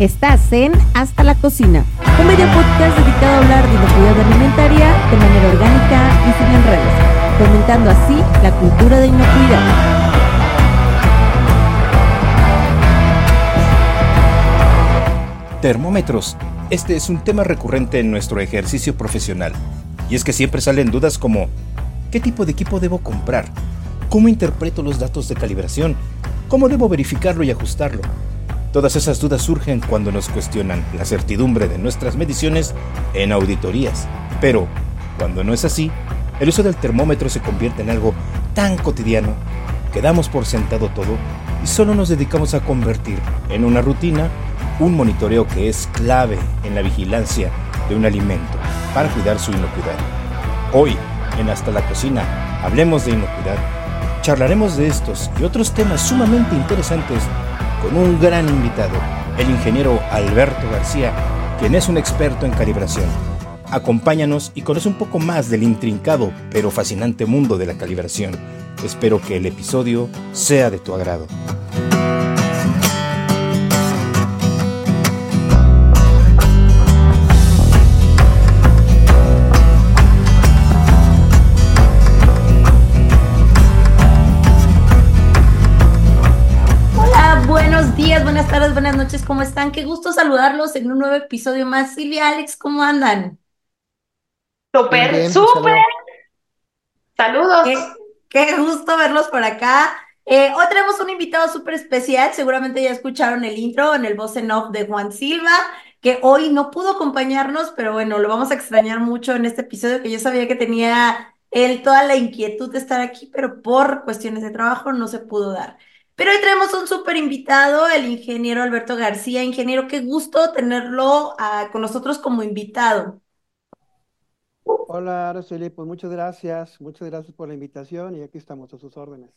Estás en Hasta la Cocina, un medio podcast dedicado a hablar de inocuidad alimentaria de manera orgánica y sin enredos, fomentando así la cultura de inocuidad. Termómetros. Este es un tema recurrente en nuestro ejercicio profesional. Y es que siempre salen dudas como, ¿qué tipo de equipo debo comprar? ¿Cómo interpreto los datos de calibración? ¿Cómo debo verificarlo y ajustarlo? Todas esas dudas surgen cuando nos cuestionan la certidumbre de nuestras mediciones en auditorías. Pero, cuando no es así, el uso del termómetro se convierte en algo tan cotidiano que damos por sentado todo y solo nos dedicamos a convertir en una rutina un monitoreo que es clave en la vigilancia de un alimento para cuidar su inocuidad. Hoy, en Hasta la Cocina, hablemos de inocuidad. Charlaremos de estos y otros temas sumamente interesantes con un gran invitado, el ingeniero Alberto García, quien es un experto en calibración. Acompáñanos y conoce un poco más del intrincado pero fascinante mundo de la calibración. Espero que el episodio sea de tu agrado. ¿Cómo están? Qué gusto saludarlos en un nuevo episodio más. Silvia, Alex, ¿cómo andan? Súper, súper. Saludos. Qué, gusto verlos por acá. Eh, hoy tenemos un invitado súper especial, seguramente ya escucharon el intro en el voz en off de Juan Silva, que hoy no pudo acompañarnos, pero bueno, lo vamos a extrañar mucho en este episodio, que yo sabía que tenía él toda la inquietud de estar aquí, pero por cuestiones de trabajo no se pudo dar. Pero hoy tenemos un súper invitado, el ingeniero Alberto García. Ingeniero, qué gusto tenerlo ah, con nosotros como invitado. Hola, Araceli, pues muchas gracias, muchas gracias por la invitación y aquí estamos a sus órdenes.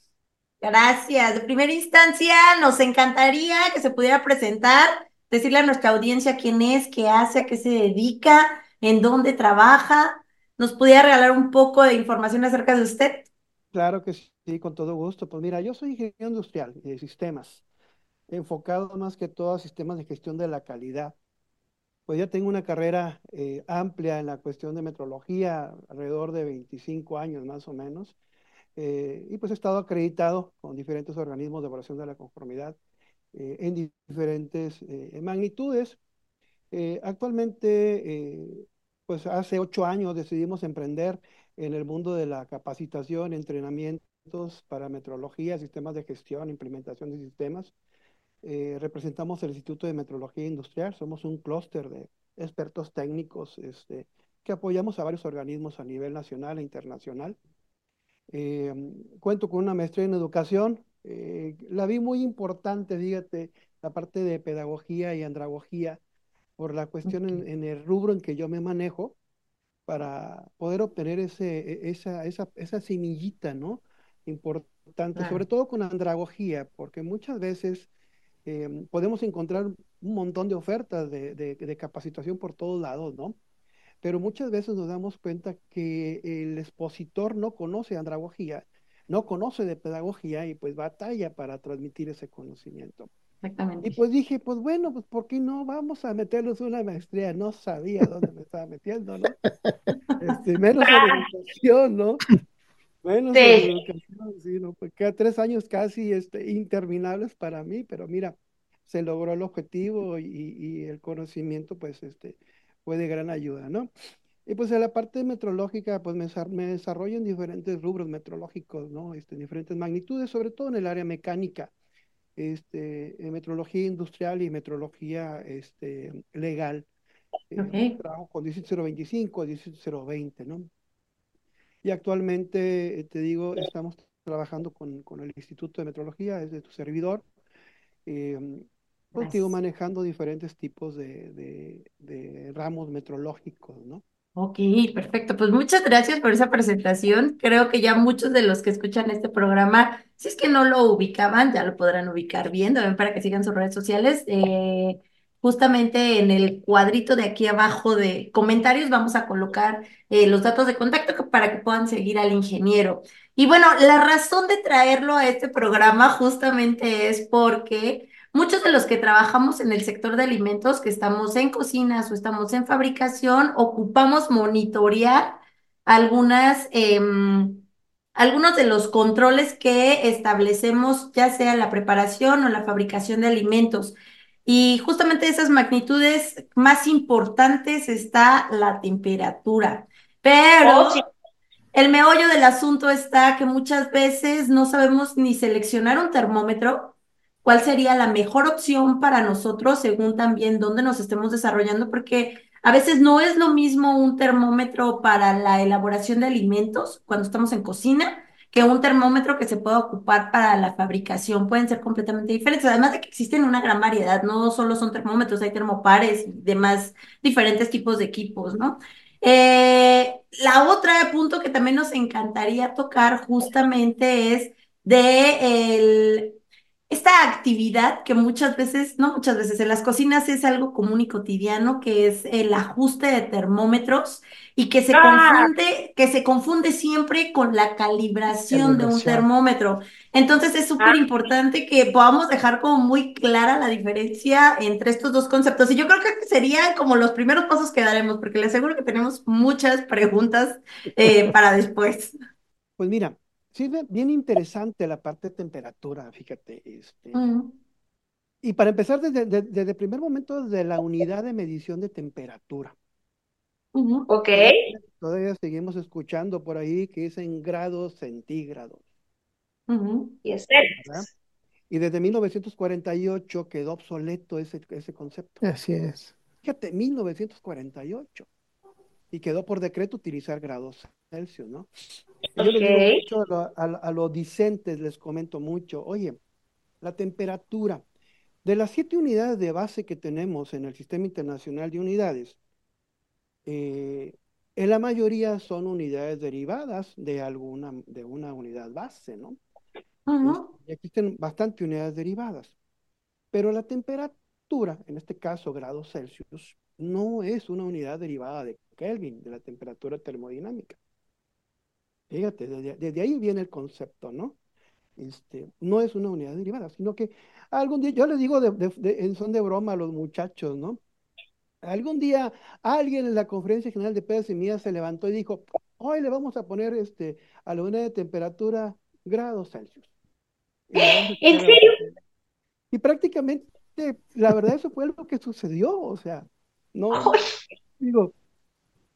Gracias. De primera instancia, nos encantaría que se pudiera presentar, decirle a nuestra audiencia quién es, qué hace, a qué se dedica, en dónde trabaja. ¿Nos pudiera regalar un poco de información acerca de usted? Claro que sí, con todo gusto. Pues mira, yo soy ingeniero industrial de sistemas, enfocado más que todo a sistemas de gestión de la calidad. Pues ya tengo una carrera eh, amplia en la cuestión de metrología, alrededor de 25 años más o menos, eh, y pues he estado acreditado con diferentes organismos de evaluación de la conformidad eh, en diferentes magnitudes. actualmente, pues hace ocho años decidimos emprender en el mundo de la capacitación, entrenamientos para metrología, sistemas de gestión, implementación de sistemas. Eh, representamos el Instituto de Metrología Industrial, somos un clúster de expertos técnicos este, que apoyamos a varios organismos a nivel nacional e internacional. Eh, cuento con una maestría en educación, eh, la vi muy importante, fíjate, la parte de pedagogía y andragogía, por la cuestión en el rubro en que yo me manejo, para poder obtener ese, e, esa, esa, esa semillita, ¿no? Importante, sobre todo con andragogía, porque muchas veces em, podemos encontrar un montón de ofertas de, de, capacitación por todos lados, ¿no? Pero muchas veces nos damos cuenta que el expositor no conoce andragogía, no conoce de pedagogía y pues batalla para transmitir ese conocimiento. Exactamente. Y pues dije, pues bueno, pues ¿por qué no vamos a meternos una maestría? No sabía dónde me estaba metiendo, ¿no? Este, menos educación, ¿no? Menos educación, sí, ¿no? Pues queda tres años casi este, interminables para mí, pero mira, se logró el objetivo y, y, el conocimiento, pues, este, fue de gran ayuda, ¿no? Y pues en la parte metrológica, pues me, me desarrollo en diferentes rubros metrológicos, ¿no? Este, en diferentes magnitudes, sobre todo en el área mecánica este, metrología industrial y metrología este, legal. Eh, trabajo con 18025, 18020, ¿no? Y actualmente, eh, te digo, estamos trabajando con, con, el Instituto de Metrología, es de tu servidor, eh, contigo manejando diferentes tipos de, de, de ramos metrológicos, ¿no? Ok, perfecto. Pues muchas gracias por esa presentación. Creo que ya muchos de los que escuchan este programa, si es que no lo ubicaban, ya lo podrán ubicar bien, también para que sigan sus redes sociales. Eh, justamente en el cuadrito de aquí abajo de comentarios vamos a colocar eh, los datos de contacto para que puedan seguir al ingeniero. Y bueno, la razón de traerlo a este programa justamente es porque muchos de los que trabajamos en el sector de alimentos, que estamos en cocinas o estamos en fabricación, ocupamos monitorear algunas, em, algunos de los controles que establecemos, ya sea la preparación o la fabricación de alimentos. Y justamente esas magnitudes más importantes está la temperatura. Pero Oh, sí. el meollo del asunto está que muchas veces no sabemos ni seleccionar un termómetro, cuál sería la mejor opción para nosotros según también dónde nos estemos desarrollando, porque a veces no es lo mismo un termómetro para la elaboración de alimentos cuando estamos en cocina que un termómetro que se pueda ocupar para la fabricación. Pueden ser completamente diferentes, además de que existen una gran variedad, no solo son termómetros, hay termopares y demás diferentes tipos de equipos, ¿no? Eh, la otra punto que también nos encantaría tocar justamente es de el, esta actividad que muchas veces, no muchas veces, en las cocinas es algo común y cotidiano, que es el ajuste de termómetros y que se Ah, confunde, que se confunde siempre con la calibración de un termómetro. Entonces es súper ah, importante que podamos dejar como muy clara la diferencia entre estos dos conceptos. Y yo creo que serían como los primeros pasos que daremos, porque les aseguro que tenemos muchas preguntas eh, para después. Pues mira, sí, bien interesante la parte de temperatura, fíjate. Este, y para empezar, desde, de- desde el primer momento, de la unidad de medición de temperatura. ujú, ok. Todavía, seguimos escuchando por ahí que es en grados centígrados, ujú, Y es. Y desde 1948 quedó obsoleto ese, ese concepto. Así es. Fíjate, 1948. Y quedó por decreto utilizar grados Celsius, ¿no? Yo les digo mucho a, lo- a, a los discentes, les comento mucho, oye, la temperatura de las siete unidades de base que tenemos en el Sistema Internacional de Unidades, eh, en la mayoría son unidades derivadas de alguna, de una unidad base, ¿no? ujú. Y existen bastantes unidades derivadas. Pero la temperatura, en este caso grados Celsius, no es una unidad derivada de Kelvin, de la temperatura termodinámica. Fíjate, desde, desde ahí viene el concepto, ¿no? Este, no es una unidad derivada, sino que algún día, yo les digo de, de- de- en son de broma a los muchachos, ¿no? Algún día alguien en la conferencia general de PSMIA se levantó y dijo, hoy le vamos a poner este, a la unidad de temperatura grados Celsius. Y ¿En serio? y prácticamente, la verdad, eso fue lo que sucedió. O sea, no, digo,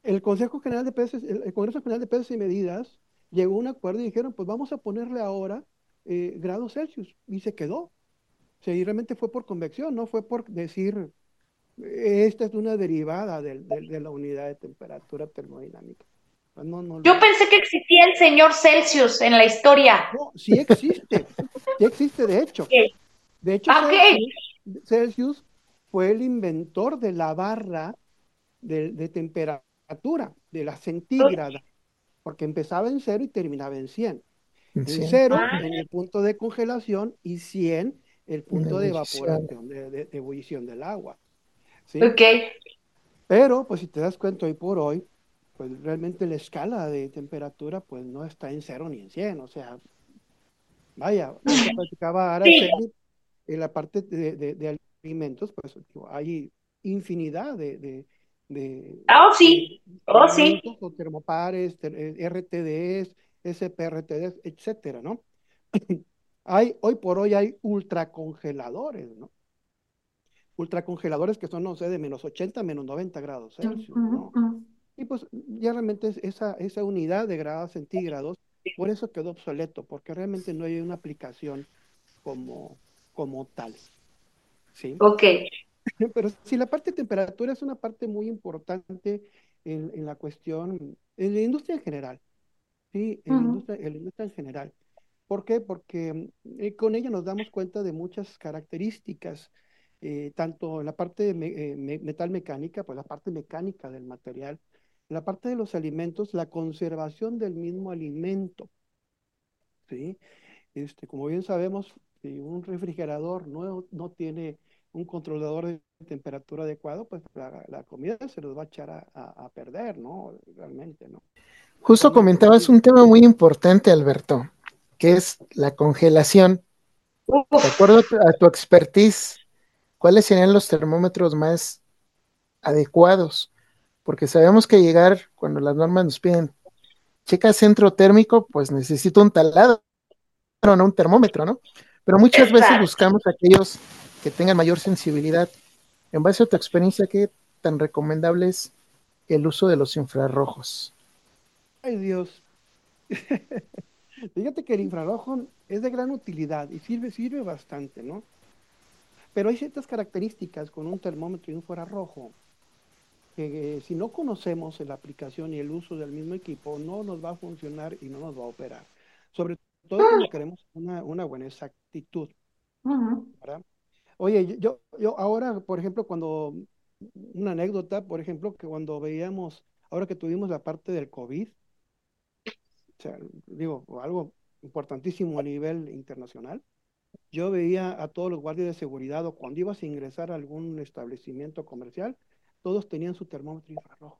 el Consejo General de Pesos, el, el Congreso General de Pesos y Medidas llegó a un acuerdo y dijeron, pues vamos a ponerle ahora eh, grados Celsius. Y se quedó. O sea, y realmente fue por convección, no fue por decir, eh, esta es una derivada de, la unidad de temperatura termodinámica. No, no, Yo lo- pensé que existía el señor Celsius en la historia. no, sí existe, sí existe, de hecho. De hecho. Celsius, Celsius fue el inventor de la barra de, de temperatura, de la centígrada, porque empezaba en cero y terminaba en 100. En Sí. cero, Ah. en el punto de congelación, y 100, el punto de evaporación, de, de- de ebullición del agua. ¿sí? Ok. Pero, pues si te das cuenta hoy por hoy, pues realmente la escala de temperatura, pues no está en cero ni en 100, o sea, vaya, platicaba Araceli, en la parte de, de- de alimentos, pues digo, hay infinidad de, de, de- Oh, sí. Oh, sí. o termopares, ter- eh, RTDs, SPRTDs, etcétera, ¿no? Hay, hoy por hoy hay ultracongeladores, ¿no? Ultracongeladores que son, no sé, de menos 80, menos 90 grados Celsius, ¿no? Ujú, ujú. Y pues ya realmente es- esa, esa unidad de grados centígrados, por eso quedó obsoleto, porque realmente no hay una aplicación como, como tal. ¿sí? Ok. Pero sí, la parte de temperatura es una parte muy importante en, en la cuestión, en la industria en general, ¿sí? En la Ujú. industria, en la industria en general. ¿Por qué? Porque eh, con ella nos damos cuenta de muchas características, eh, tanto en la parte me- eh, me- metal mecánica, pues la parte mecánica del material, la parte de los alimentos, la conservación del mismo alimento, ¿sí? Este, como bien sabemos, si un refrigerador no, no tiene un controlador de temperatura adecuado, pues la, la comida se nos va a echar a, a- a perder, ¿no? Realmente, ¿no? Justo comentabas un tema muy importante, Alberto, que es la congelación. De acuerdo a tu expertise, ¿cuáles serían los termómetros más adecuados? Porque sabemos que llegar, cuando las normas nos piden checa centro térmico, pues necesito un taladro, no un termómetro, ¿no? Pero muchas veces buscamos aquellos que tengan mayor sensibilidad. En base a tu experiencia, ¿qué tan recomendable es el uso de los infrarrojos? Ay Dios. Fíjate que el infrarrojo es de gran utilidad y sirve, sirve bastante, ¿no? Pero hay ciertas características con un termómetro y un infrarrojo que eh, si no conocemos la aplicación y el uso del mismo equipo, no nos va a funcionar y no nos va a operar. Sobre todo cuando queremos una, una buena exactitud. ¿verdad? Oye, yo, yo ahora, por ejemplo, cuando, una anécdota, por ejemplo, que cuando veíamos, ahora que tuvimos la parte del COVID, o sea, digo, algo importantísimo a nivel internacional, yo veía a todos los guardias de seguridad o cuando ibas a ingresar a algún establecimiento comercial, todos tenían su termómetro infrarrojo.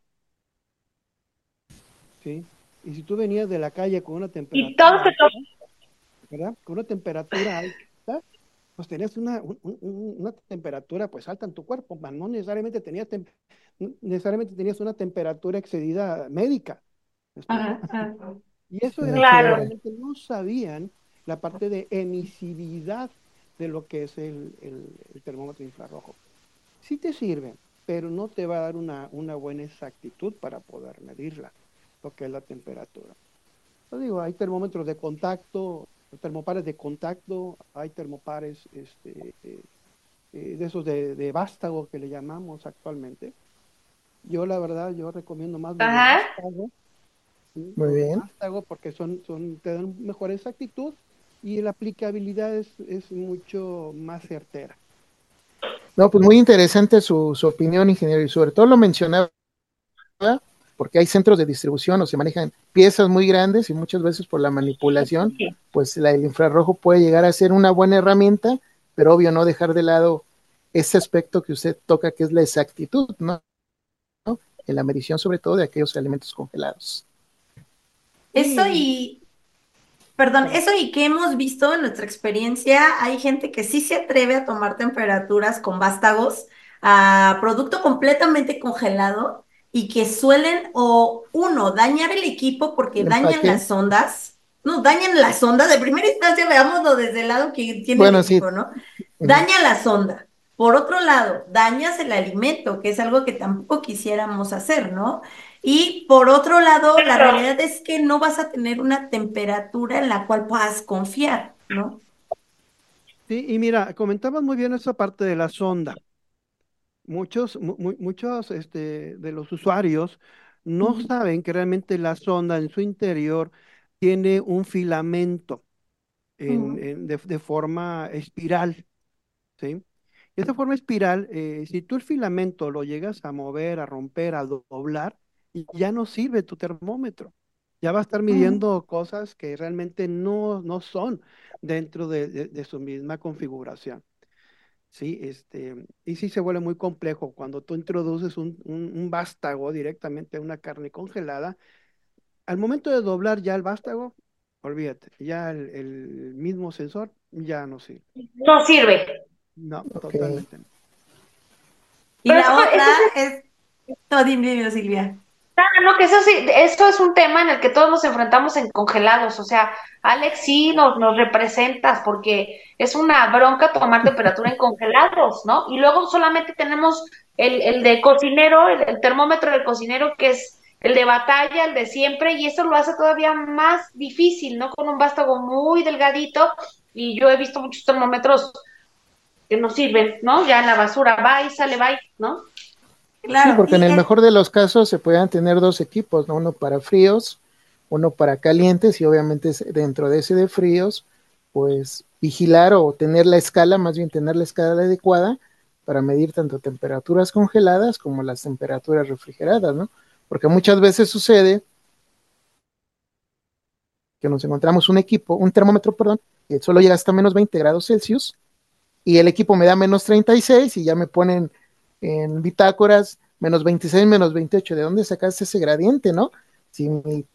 ¿Sí? Y si tú venías de la calle con una temperatura... Y todos ¿verdad? Con una temperatura alta, pues tenías una, una temperatura pues alta en tu cuerpo, no necesariamente tenías, necesariamente tenías una temperatura excedida médica. Y eso era claro. que realmente no sabían la parte de emisividad de lo que es el, el, el termómetro infrarrojo. Sí te sirve, pero no te va a dar una, una buena exactitud para poder medirla, lo que es la temperatura. Yo digo, hay termómetros de contacto, termopares de contacto, hay termopares este, eh, de esos de, de, vástago que le llamamos actualmente. Yo la verdad, yo recomiendo más de vástago. ¿sí? Muy bien. Vástago porque son, son, te dan mejor exactitud y la aplicabilidad es, es mucho más certera. No, pues muy interesante su, su, opinión, ingeniero, y sobre todo lo mencionaba, porque hay centros de distribución o se manejan piezas muy grandes y muchas veces por la manipulación, pues la, el infrarrojo puede llegar a ser una buena herramienta, pero obvio no dejar de lado ese aspecto que usted toca, que es la exactitud, ¿no? ¿no? En la medición sobre todo de aquellos alimentos congelados. Eso y Perdón, eso y que hemos visto en nuestra experiencia, hay gente que sí se atreve a tomar temperaturas con vástagos a producto completamente congelado y que suelen o uno dañar el equipo porque el dañan las ondas, no, dañan las ondas, de primera instancia veámoslo desde el lado que tiene bueno, el equipo, sí. ¿no? Daña la sonda. Por otro lado, dañas el alimento, que es algo que tampoco quisiéramos hacer, ¿no? Y por otro lado, la realidad es que no vas a tener una temperatura en la cual puedas confiar, ¿no? Sí, y mira, comentabas muy bien esa parte de la sonda. Muchos, mu muchos este, de los usuarios no uh -huh. saben que realmente la sonda en su interior tiene un filamento en, uh -huh. en, de, de, forma espiral, ¿sí? Esa forma espiral, eh, si tú el filamento lo llegas a mover, a romper, a doblar, ya no sirve tu termómetro. Ya va a estar midiendo cosas que realmente no, no son dentro de, de, de, su misma configuración. Sí, este, y sí se vuelve muy complejo cuando tú introduces un, un, un vástago directamente a una carne congelada. Al momento de doblar ya el vástago, olvídate, ya el, el mismo sensor ya no sirve. No sirve. No, okay. totalmente. Y Pero la otra es... es... No, dime, Silvia. Ah, no, que eso sí, esto es un tema en el que todos nos enfrentamos en congelados, o sea, Alex sí nos, nos representas porque es una bronca tomar temperatura en congelados, ¿no? Y luego solamente tenemos el, el de cocinero, el, el, termómetro del cocinero que es el de batalla, el de siempre, y eso lo hace todavía más difícil, ¿no? Con un vástago muy delgadito, y yo he visto muchos termómetros que no sirven, ¿no? Ya en la basura va y sale, va, ¿no? Claro, sí, porque en el mejor de los casos se puedan tener dos equipos, ¿no? uno para fríos, uno para calientes y obviamente dentro de ese de fríos, pues vigilar o tener la escala, más bien tener la escala adecuada para medir tanto temperaturas congeladas como las temperaturas refrigeradas, ¿no? Porque muchas veces sucede que nos encontramos un equipo, un termómetro, perdón, que solo llega hasta menos 20 grados Celsius y el equipo me da menos 36 y ya me ponen en bitácoras, menos 26, menos 28, ¿de dónde sacaste ese gradiente, no? Si mi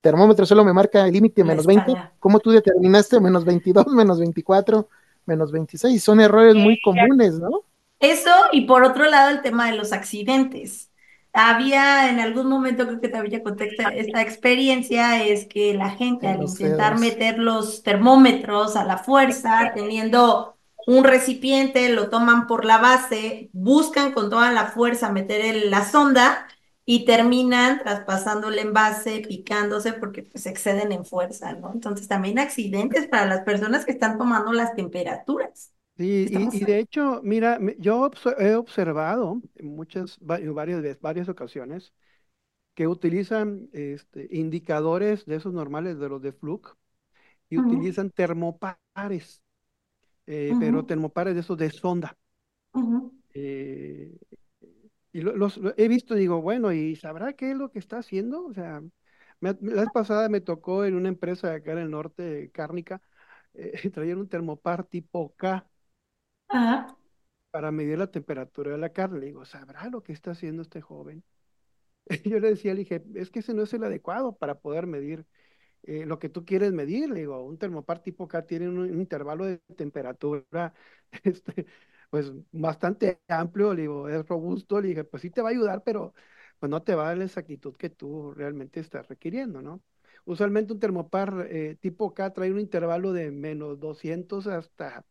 termómetro solo me marca el límite menos 20. escala. ¿Cómo tú determinaste menos 22, menos 24, menos 26? Son errores muy comunes, ¿no? Eso, y por otro lado, el tema de los accidentes. Había en algún momento, creo que te había contado esta, experiencia, es que la gente En al intentar meter los termómetros a la fuerza, teniendo un recipiente, lo toman por la base, buscan con toda la fuerza meter el- la sonda y terminan traspasando el envase, picándose porque pues exceden en fuerza, ¿no? Entonces también accidentes para las personas que están tomando las temperaturas. Sí, y, y de hecho, mira, yo he observado en muchas, varias, veces- varias ocasiones que utilizan este, indicadores de esos normales, de los de Fluke, y utilizan termopares, eh, pero ujú, termopares de esos de sonda. eh, y lo- los, lo he visto, digo, bueno, ¿y sabrá qué es lo que está haciendo? O sea, me la vez pasada me tocó en una empresa acá en el norte, cárnica, eh, traían un termopar tipo K para medir la temperatura de la carne. Le digo, ¿sabrá lo que está haciendo este joven? Yo le decía, le dije, es que ese no es el adecuado para poder medir eh, lo que tú quieres medir. Le digo, un termopar tipo K tiene un, un intervalo de temperatura, este, pues bastante amplio. Le digo, es robusto. Le dije, pues sí te va a ayudar, pero pues no te va a dar la exactitud que tú realmente estás requiriendo, ¿no? Usualmente un termopar eh, tipo K trae un intervalo de menos 200 hasta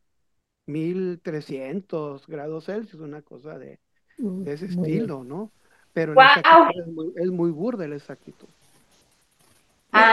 1300 grados Celsius, una cosa de, Mm, de ese Muy bien. estilo, ¿no? Pero exactitud es muy, es muy burda la exactitud.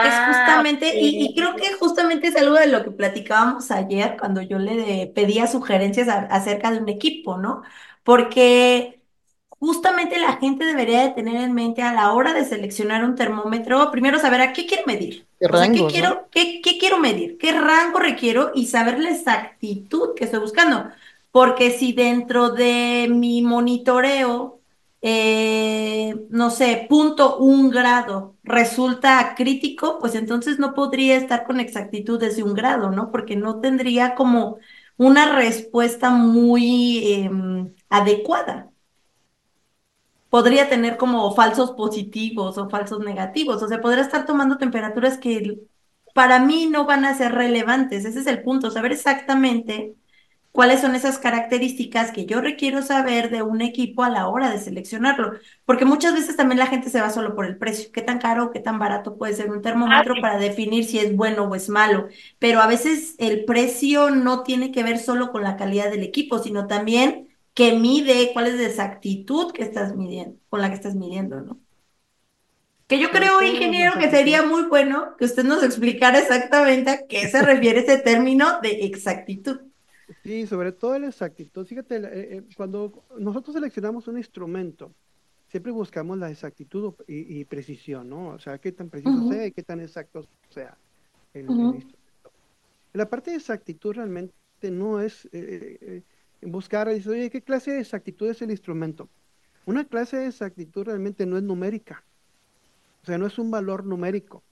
Es Ah, justamente, y, y creo que justamente es algo de lo que platicábamos ayer cuando yo le pedía sugerencias a- acerca de un equipo, ¿no? Porque justamente la gente debería de tener en mente a la hora de seleccionar un termómetro, primero saber a qué quiere medir. ¿Qué O sea, qué rangos, no? quiero, qué, qué quiero medir, qué rango requiero y saber la exactitud que estoy buscando. Porque si dentro de mi monitoreo eh, no sé, punto un grado resulta crítico, pues entonces no podría estar con exactitud desde un grado, ¿no? Porque no tendría como una respuesta muy em, adecuada. Podría tener como falsos positivos o falsos negativos, o sea, podría estar tomando temperaturas que para mí no van a ser relevantes. Ese es el punto, saber exactamente cuáles son esas características que yo requiero saber de un equipo a la hora de seleccionarlo, porque muchas veces también la gente se va solo por el precio, qué tan caro o qué tan barato puede ser un Ah, termómetro sí. para definir si es bueno o es malo, pero a veces el precio no tiene que ver solo con la calidad del equipo, sino también que mide cuál es la exactitud que estás midiendo, con la que estás midiendo, ¿no? Que yo creo, ingeniero, que sería muy bueno que usted nos explicara exactamente a qué se refiere ese término de exactitud. Sí, sobre todo la exactitud. Fíjate, eh, eh, cuando nosotros seleccionamos un instrumento, siempre buscamos la exactitud y, y precisión, ¿no? O sea, qué tan preciso sea y qué tan exacto sea el, instrumento. La parte de exactitud realmente no es eh, eh, eh, buscar, dice, oye, ¿qué clase de exactitud es el instrumento? Una clase de exactitud realmente no es numérica, o sea, no es un valor numérico.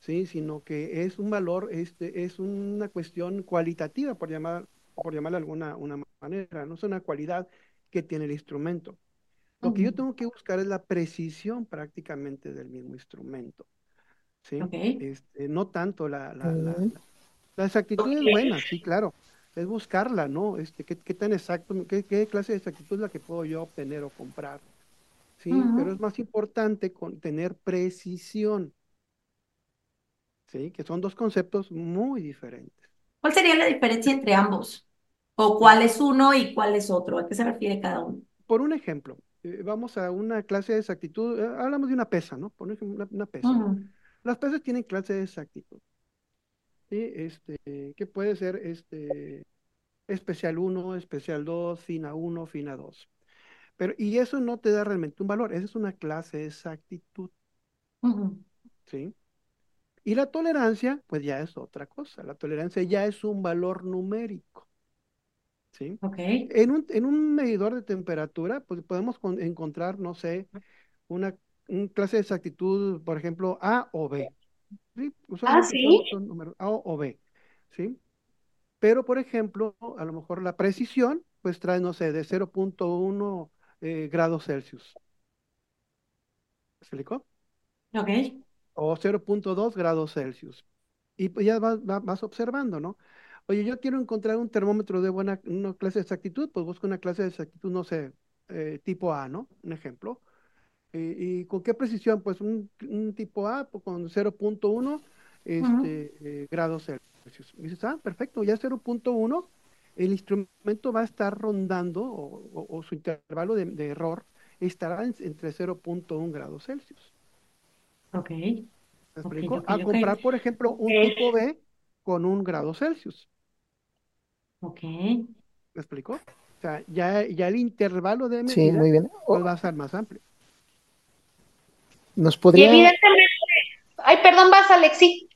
¿sí? Sino que es un valor, este, es una cuestión cualitativa, por llamar, por llamarla de alguna una manera, no es una cualidad que tiene el instrumento. Lo que yo tengo que buscar es la precisión prácticamente del mismo instrumento, ¿sí? Este, no tanto la, la, la, bien. la- la exactitud es buena, sí, claro, es buscarla, ¿no? Este, ¿qué, qué tan exacto, qué, qué clase de exactitud es la que puedo yo obtener o comprar? ¿Sí? Pero es más importante con tener precisión. ¿sí? Que son dos conceptos muy diferentes. ¿Cuál sería la diferencia entre ambos? ¿O Mira, cuál es uno y cuál es otro? ¿A qué se refiere cada uno? por un ejemplo, eh, vamos a una clase de exactitud, eh, hablamos de una pesa, ¿no? Por ejemplo, una, una pesa, Las pesas tienen clase de exactitud, ¿sí? Este, que puede ser este, especial 1, especial 2, fina 1, fina 2. Pero, y eso no te da realmente un valor, esa es una clase de exactitud, ujú. ¿sí? Y la tolerancia, pues ya es otra cosa, la tolerancia ya es un valor numérico. ¿sí? Ok. En un, en un medidor de temperatura, pues podemos con- encontrar, no sé, una, un clase de exactitud, por ejemplo, A o B. ¿sí? Ah, sí. son, son números A o B, ¿sí? Pero, por ejemplo, a lo mejor la precisión, pues trae, no sé, de 0.1 eh, grados Celsius. ¿Se explicó? Ok. O 0.2 grados Celsius. Y pues ya vas, vas, observando, ¿no? Oye, yo quiero encontrar un termómetro de buena, una clase de exactitud, pues busco una clase de exactitud, no sé, eh, tipo A, ¿no? Un ejemplo. ¿Y con qué precisión? Pues un, tipo A pues, con 0.1 este, eh, grados Celsius. Y dices, ah, perfecto, ya 0.1, el instrumento va a estar rondando o, su intervalo de, error estará entre 0.1 grados Celsius. Ok. ¿Me explico? a comprar, por ejemplo, un tipo B con un grado Celsius. Ok. ¿Me explico? O sea, ya, ya el intervalo de medida sí, muy bien. Pues va a ser más amplio. Nos podría... evidentemente... Ay, perdón, vas, Alexi.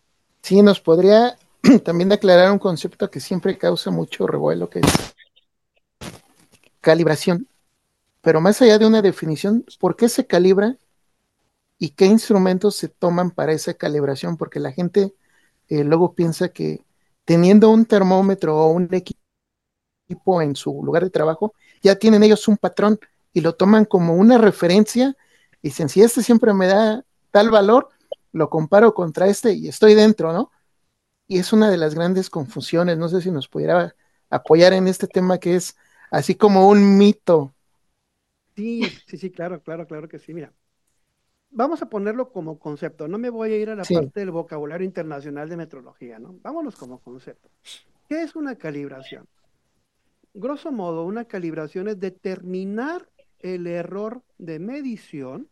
Sí, nos podría también aclarar un concepto que siempre causa mucho revuelo, que es calibración. Pero más allá de una definición, ¿por qué se calibra y qué instrumentos se toman para esa calibración? Porque la gente eh, luego piensa que teniendo un termómetro o un equipo en su lugar de trabajo, ya tienen ellos un patrón y lo toman como una referencia y dicen, si este siempre me da tal valor, lo comparo contra este y estoy dentro, ¿no? Y es una de las grandes confusiones, no sé si nos pudiera apoyar en este tema que es así como un mito. Sí, sí, sí, claro, claro, claro que sí, mira. Vamos a ponerlo como concepto, no me voy a ir a la parte del vocabulario internacional de metrología, ¿no? Vámonos como concepto. ¿Qué es una calibración? Grosso modo, una calibración es determinar el error de medición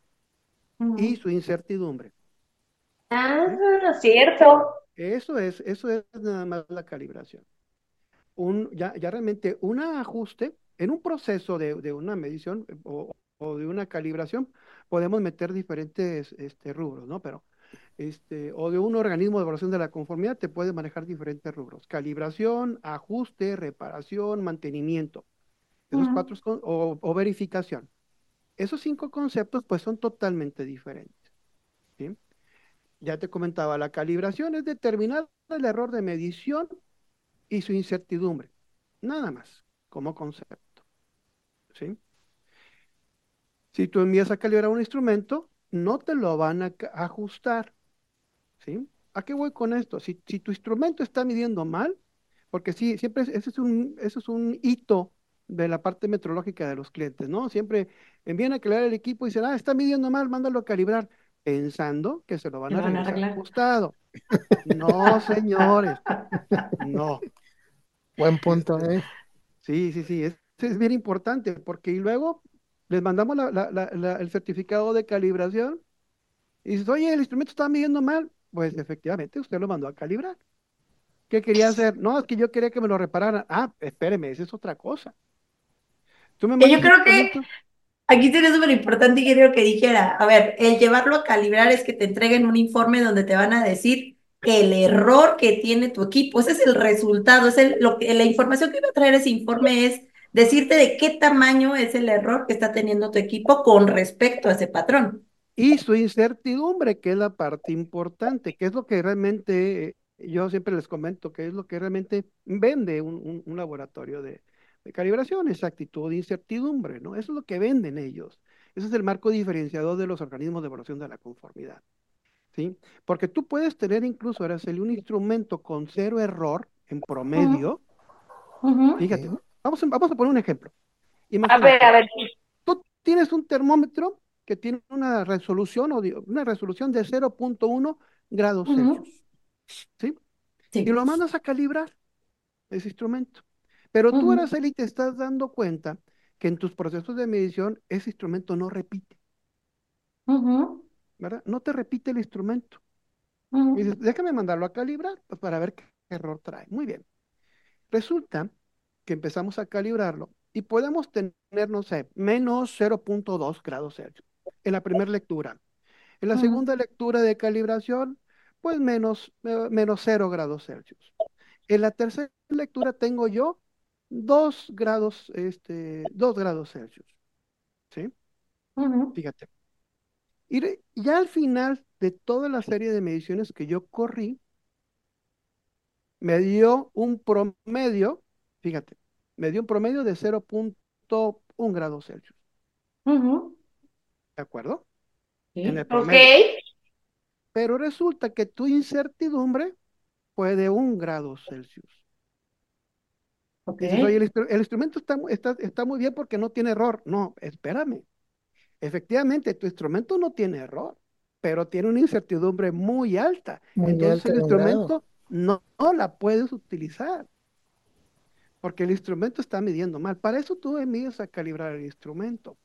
y su incertidumbre. Ah, cierto. Eso es, eso es nada más la calibración. Un, ya, ya realmente un ajuste en un proceso de, de una medición eh, o, o, de una calibración, podemos meter diferentes este, rubros, ¿no? Pero, este, o de un organismo de evaluación de la conformidad, te puede manejar diferentes rubros. Calibración, ajuste, reparación, mantenimiento. Esos cuatro, o, o verificación. Esos cinco conceptos, pues, son totalmente diferentes. ¿sí? ya te comentaba, la calibración es determinar el error de medición y su incertidumbre. Nada más, como concepto. ¿Sí? Si tú envías a calibrar un instrumento, no te lo van a ajustar. ¿Sí? ¿A qué voy con esto? Si, tu instrumento está midiendo mal, porque sí, siempre ese es un, eso es un hito de la parte metrológica de los clientes, ¿no? Siempre envían a calibrar el equipo y dicen, ah, está midiendo mal, mándalo a calibrar pensando que se lo van a ajustado. No, señores, no. Buen punto, ¿eh? Sí, sí, sí, es, es bien importante porque y luego les mandamos el certificado de calibración y dices, oye, el instrumento está midiendo mal. Pues efectivamente, usted lo mandó a calibrar. ¿Qué quería hacer? No, es que yo quería que me lo repararan. Ah, espéreme, esa es otra cosa. ¿Tú me yo creo que Aquí sería súper importante que dijera, a ver, el llevarlo a calibrar es que te entreguen un informe donde te van a decir el error que tiene tu equipo. Ese es el resultado, es el, lo que, la información que va a traer ese informe es decirte de qué tamaño es el error que está teniendo tu equipo con respecto a ese patrón. Y su incertidumbre, que es la parte importante, que es lo que realmente, yo siempre les comento, que es lo que realmente vende un laboratorio de, de calibración, exactitud incertidumbre, ¿no? Eso es lo que venden ellos. Ese es el marco diferenciador de los organismos de evaluación de la conformidad. ¿Sí? Porque tú puedes tener incluso, Araceli, un instrumento con cero error en promedio. Fíjate, vamos a, vamos a poner un ejemplo. a ver, a ver. Tú tienes un termómetro que tiene una resolución, o una resolución de 0.1 grados Celsius. ¿sí? Y lo mandas a calibrar ese instrumento. Pero tú, Araceli, te estás dando cuenta que en tus procesos de medición ese instrumento no repite. ¿Verdad? No te repite el instrumento. Y dices, déjame mandarlo a calibrar pues, para ver qué error trae. Muy bien. Resulta que empezamos a calibrarlo y podemos tener, no sé, menos 0.2 grados Celsius en la primera lectura. En la segunda lectura de calibración, pues menos, eh, menos 0 grados Celsius. En la tercera lectura tengo yo 2 grados, este, 2 grados Celsius. ¿Sí? Fíjate. Y ya al final de toda la serie de mediciones que yo corrí, me dio un promedio, fíjate, me dio un promedio de 0.1 grados Celsius. ¿De acuerdo? En el promedio. pero resulta que tu incertidumbre fue de un grado Celsius. Ok. Dices, oye, el, instru- el instrumento está, mu- está, está muy bien porque no tiene error. No, espérame. Efectivamente, tu instrumento no tiene error, pero tiene una incertidumbre muy alta. Muy Entonces alta el instrumento no, no la puedes utilizar porque el instrumento está midiendo mal. Para eso tú mides a calibrar el instrumento.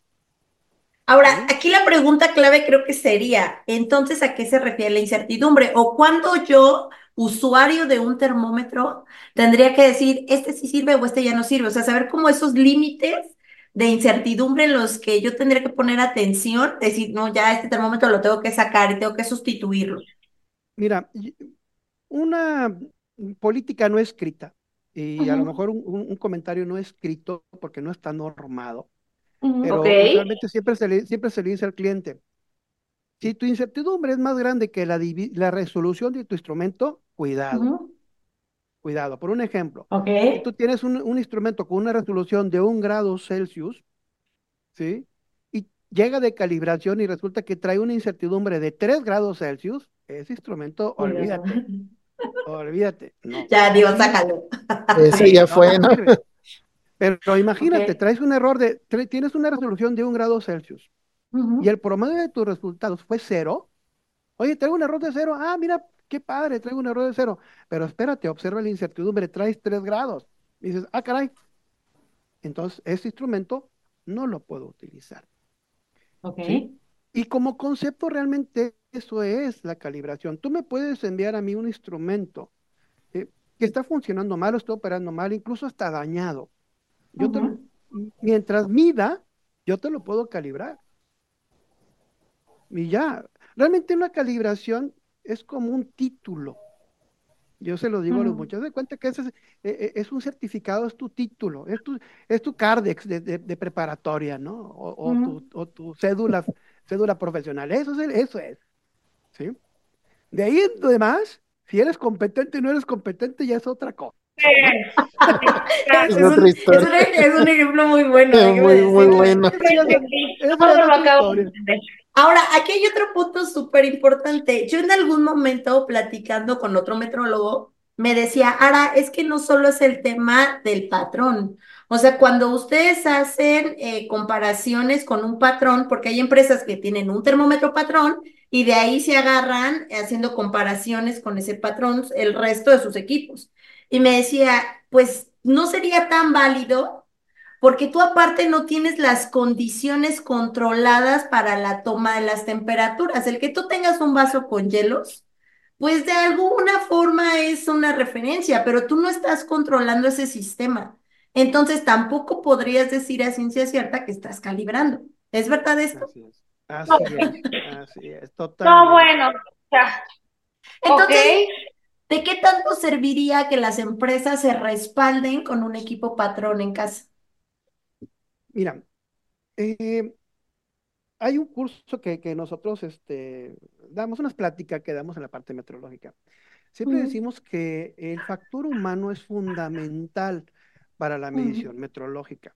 Ahora, aquí la pregunta clave creo que sería, entonces, ¿a qué se refiere la incertidumbre? ¿O cuándo yo, usuario de un termómetro, tendría que decir, este sí sirve o este ya no sirve? O sea, saber cómo esos límites de incertidumbre en los que yo tendría que poner atención, decir, no, ya este termómetro lo tengo que sacar y tengo que sustituirlo. Mira, una política no escrita y a lo mejor un, un- un comentario no escrito porque no está normado, pero Ok. usualmente siempre se le, siempre se le dice al cliente, si tu incertidumbre es más grande que la, la resolución de tu instrumento, cuidado, cuidado. Por un ejemplo, Ok. si tú tienes un, un instrumento con una resolución de un grado Celsius, ¿sí? Y llega de calibración y resulta que trae una incertidumbre de 3 grados Celsius, ese instrumento, olvídate, olvídate, no, Ya, digo, sácalo. Ese Sí, ya fue, no. Pero imagínate, traes un error de, tienes una resolución de un grado Celsius y el promedio de tus resultados fue cero. Oye, traigo un error de cero. Ah, mira, qué padre, traigo un error de cero. Pero espérate, observa la incertidumbre, traes 3 grados. Y dices, ah, caray. Entonces, ese instrumento no lo puedo utilizar. Ok. ¿sí? Y como concepto, realmente eso es la calibración. Tú me puedes enviar a mí un instrumento eh, que está funcionando mal o está operando mal, incluso está dañado. Yo te lo- Ujú. mientras mida, yo te lo puedo calibrar. Y ya, realmente una calibración es como un título. Yo se lo digo a los muchachos, de cuenta que es, eh, eh, es un certificado, es tu título, es tu, es tu cardex de, de- de preparatoria, ¿no? O, o Ujú. tu, o tu cédula, cédula profesional. Eso es, el- eso es, ¿sí? De ahí en lo demás, si eres competente o no eres competente, ya es otra cosa. Es Es un, otra es un, es un ejemplo muy bueno, Muy, muy decirle. bueno. Ahora, aquí hay otro punto súper importante. Yo en algún momento platicando con otro metrólogo, me decía, Ara, es que no solo es el tema del patrón. O sea, cuando ustedes hacen eh, comparaciones con un patrón, porque hay empresas que tienen un termómetro patrón y de ahí se agarran haciendo comparaciones con ese patrón el resto de sus equipos. Y me decía, pues no sería tan válido porque tú aparte no tienes las condiciones controladas para la toma de las temperaturas. El que tú tengas un vaso con hielos, pues de alguna forma es una referencia, pero tú no estás controlando ese sistema. Entonces tampoco podrías decir a ciencia cierta que estás calibrando. ¿Es verdad esto? Así es, así es, así es, No, totalmente. bueno, ya. Entonces, ¿de qué tanto serviría que las empresas se respalden con un equipo patrón en casa? Mira, eh, hay un curso que, que nosotros este, damos, unas pláticas que damos en la parte meteorológica. Siempre decimos que el factor humano es fundamental para la medición meteorológica.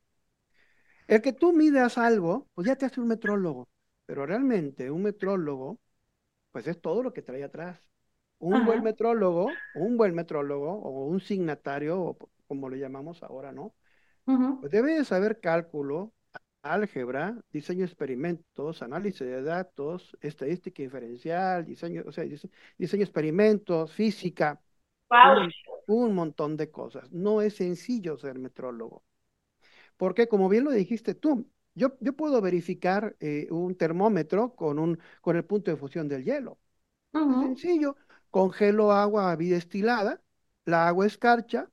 El que tú midas algo, pues ya te hace un metrólogo, pero realmente un metrólogo, pues es todo lo que trae atrás. Un buen metrólogo, un buen metrólogo o un signatario, o como le llamamos ahora, ¿no? Pues debe de saber cálculo, álgebra, diseño de experimentos, análisis de datos, estadística inferencial, diseño, o sea, dise- diseño de experimentos, física, Wow. Un, montón de cosas. No es sencillo ser metrólogo. Porque como bien lo dijiste tú, yo, yo puedo verificar eh, un termómetro con, un, con el punto de fusión del hielo. Es ujú, sencillo. Congelo agua bidestilada, la agua escarcha,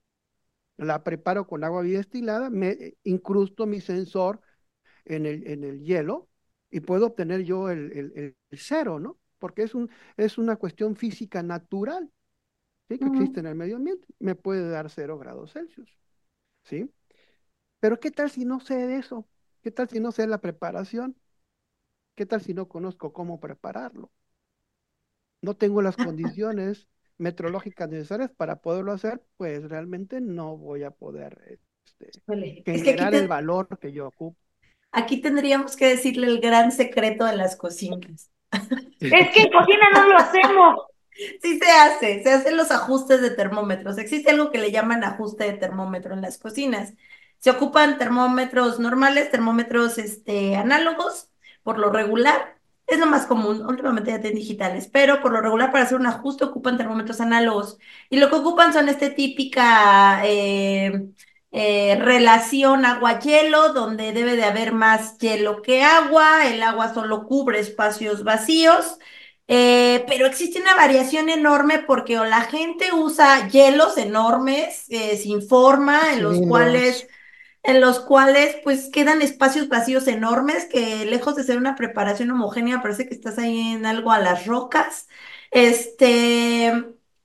la preparo con agua bidestilada, me eh, incrusto mi sensor en el, en el hielo y puedo obtener yo el, el- el- el cero, ¿no? Porque es un, es una cuestión física natural, ¿sí? Que existe en el medio ambiente. Me puede dar cero grados Celsius, ¿sí? Pero ¿qué tal si no sé de eso? ¿Qué tal si no sé la preparación? ¿Qué tal si no conozco cómo prepararlo? No tengo las condiciones meteorológicas necesarias para poderlo hacer, pues realmente no voy a poder este, Es que generar el valor que yo ocupo. aquí tendríamos que decirle el gran secreto de las cocinas. Es que en cocina no lo hacemos. Sí se hace, se hacen los ajustes de termómetros. Existe algo que le llaman ajuste de termómetro en las cocinas. Se ocupan termómetros normales, termómetros este, análogos, por lo regular. Es lo más común, últimamente ya tienen digitales, pero por lo regular para hacer un ajuste ocupan termómetros análogos. Y lo que ocupan son este típica eh, eh, relación agua-hielo, donde debe de haber más hielo que agua, el agua solo cubre espacios vacíos. Eh, pero existe una variación enorme porque o la gente usa hielos enormes, eh, sin forma, en los cuales, en los cuales pues quedan espacios vacíos enormes que lejos de ser una preparación homogénea parece que estás ahí en algo a las rocas. Este,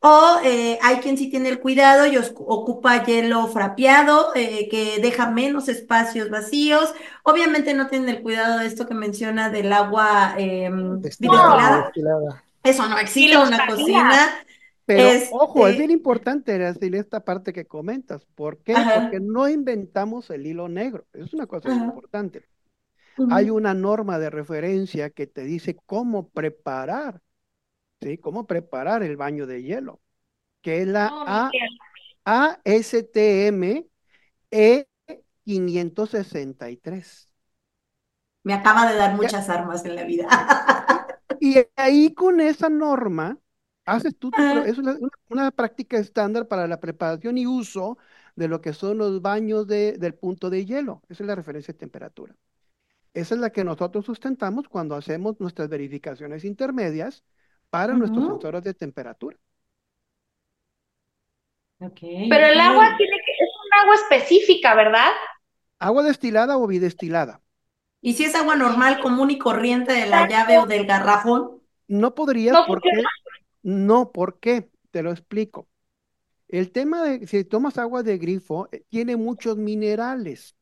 o eh, hay quien sí tiene el cuidado y os- ocupa hielo frapeado, eh, que deja menos espacios vacíos. Obviamente no tienen el cuidado de esto que menciona del agua em, Destilada. Eso no existe en una cocina. Pero Este- ojo, es bien importante decir esta parte que comentas. ¿Por qué? Ajá. Porque no inventamos el hilo negro. Es una cosa Ajá. importante. Hay una norma de referencia que te dice cómo preparar, ¿sí? Cómo preparar el baño de hielo, que es la No, A-. ASTM E563. Me acaba de dar muchas armas en la vida. Y ahí con esa norma haces tú, es una, una- una práctica estándar para la preparación y uso de lo que son los baños de- del punto de hielo. Esa es la referencia de temperatura. Esa es la que nosotros sustentamos cuando hacemos nuestras verificaciones intermedias para nuestros sensores de temperatura. Ok, Pero el agua tiene que, es un agua específica, ¿verdad? Agua destilada o bidestilada. ¿Y si es agua normal, común y corriente de la llave o del garrafón? No podrías No, porque no, ¿por qué? Te lo explico. El tema de si tomas agua de grifo, eh, tiene muchos minerales.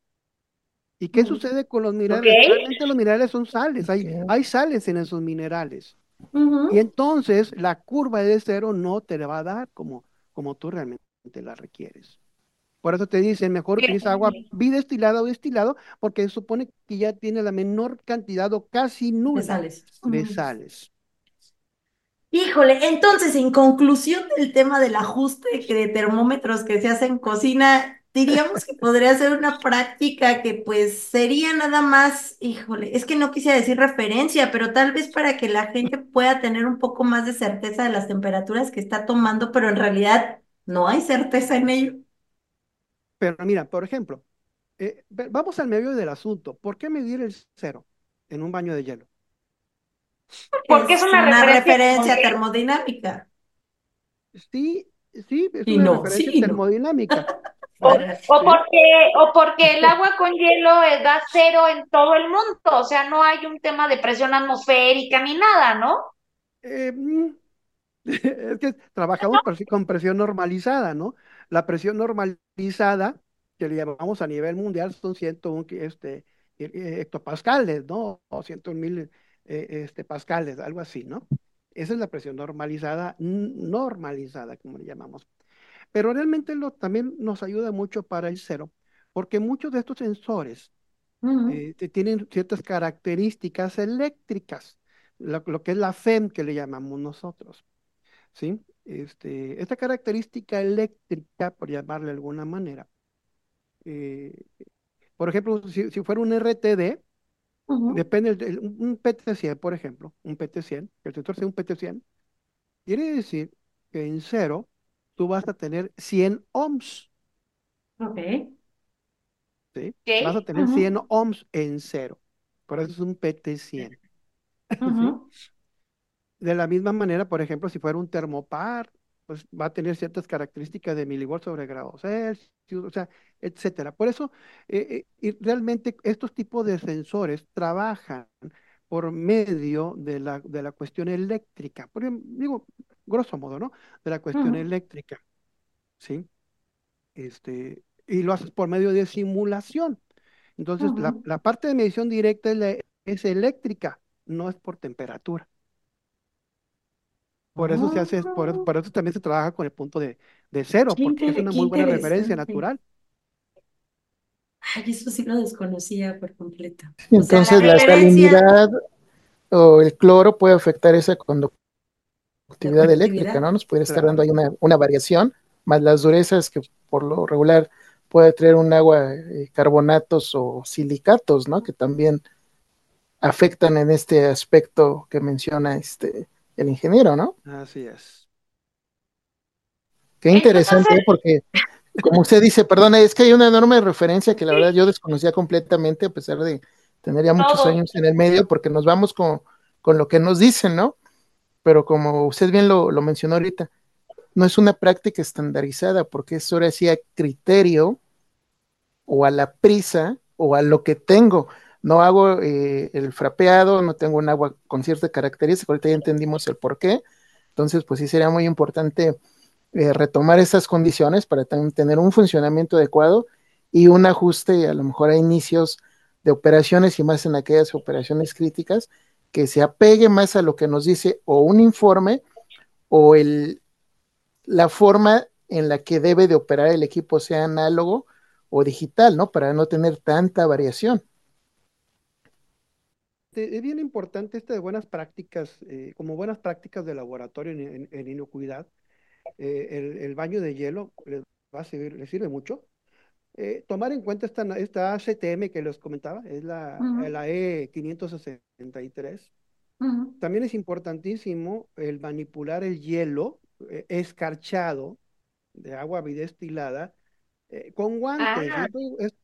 ¿Y qué Mm. sucede con los minerales? Ok. Realmente los minerales son sales, hay, hay sales en esos minerales. Y entonces la curva de cero no te la va a dar como, como tú realmente la requieres. Por eso te dicen, mejor utiliza agua bidestilada o destilado, porque se supone que ya tiene la menor cantidad o casi De nula sales. de sales. Híjole, entonces, en conclusión del tema del ajuste de termómetros que se hace en cocina, diríamos que podría ser una práctica que pues sería nada más, híjole, es que no quisiera decir referencia, pero tal vez para que la gente pueda tener un poco más de certeza de las temperaturas que está tomando, pero en realidad no hay certeza en ello. Pero mira, por ejemplo, eh, vamos al medio del asunto. ¿Por qué medir el cero en un baño de hielo? Porque es una referencia referencia termodinámica. Sí, sí, es Y una no, referencia sí no. termodinámica. O, o porque, o porque el agua con hielo eh, da cero en todo el mundo, o sea, no hay un tema de presión atmosférica ni nada, ¿no? Eh, mm, es que trabajamos con presión normalizada, ¿no? La presión normalizada, que le llamamos a nivel mundial, son 101 que- este, eh, eh, hectopascales, ¿no? O 101 mil eh, este, pascales, algo así, ¿no? Esa es la presión normalizada, normalizada, como le llamamos. Pero realmente lo, también nos ayuda mucho para el cero, porque muchos de estos sensores eh, tienen ciertas características eléctricas, lo, lo que es la FEM que le llamamos nosotros, ¿sí? Este, esta característica eléctrica, por llamarle de alguna manera, eh, por ejemplo, si, si fuera un RTD, Depende, del- un un PT100, por ejemplo, un PT100, que el sensor sea un PT100, quiere decir que en cero tú vas a tener 100 ohms, Ok. ¿sí? Vas a tener Ujú. 100 ohms en cero, por eso es un PT100. Ujú. De la misma manera, por ejemplo, si fuera un termopar, pues va a tener ciertas características de milivolts sobre grado Celsius, o sea, etcétera. Por eso, eh, eh, y realmente estos tipos de sensores trabajan por medio de la, de la cuestión eléctrica, por em- digo, grosso modo, ¿no? De la cuestión eléctrica, ¿sí? Este, y lo haces por medio de simulación. Entonces, la, la parte de medición directa es, la- es eléctrica, no es por temperatura. Por eso se hace, por, eso- Ah. por eso también se trabaja con el punto de, de cero, Qué porque es inter- una qué muy buena referencia interesante. natural. Ay, eso sí lo desconocía por completo. O sea, Entonces la referencia- salinidad, o el cloro puede afectar esa conductividad eléctrica, ¿no? Nos puede estar dando ahí una, variación, más las durezas que por lo regular puede traer un agua, eh, carbonatos o silicatos, ¿no? Que también afectan en este aspecto que menciona este el ingeniero, ¿no? Así es. Qué interesante, porque como usted dice, perdona, es que hay una enorme referencia que la verdad yo desconocía completamente, a pesar de tener ya muchos años en el medio, porque nos vamos con, lo que nos dicen, ¿no? Pero como usted bien lo, mencionó ahorita, no es una práctica estandarizada, porque eso ahora sí a criterio o a la prisa o a lo que tengo. No hago eh, el frapeado, no tengo un agua con cierta característica, ahorita ya entendimos el por qué. Entonces, pues sí sería muy importante eh, retomar esas condiciones para tener un funcionamiento adecuado y un ajuste a lo mejor a inicios de operaciones y más en aquellas operaciones críticas que se apegue más a lo que nos dice o un informe o el, la forma en la que debe de operar el equipo sea análogo o digital, ¿no? Para no tener tanta variación. Es bien importante esto de buenas prácticas, eh, como buenas prácticas de laboratorio en inocuidad, eh, el, baño de hielo les va a servir, les sirve mucho. Eh, tomar en cuenta esta, esta CTM que les comentaba, es la, la E563. También es importantísimo el manipular el hielo eh, escarchado de agua bidestilada con guantes. Ah.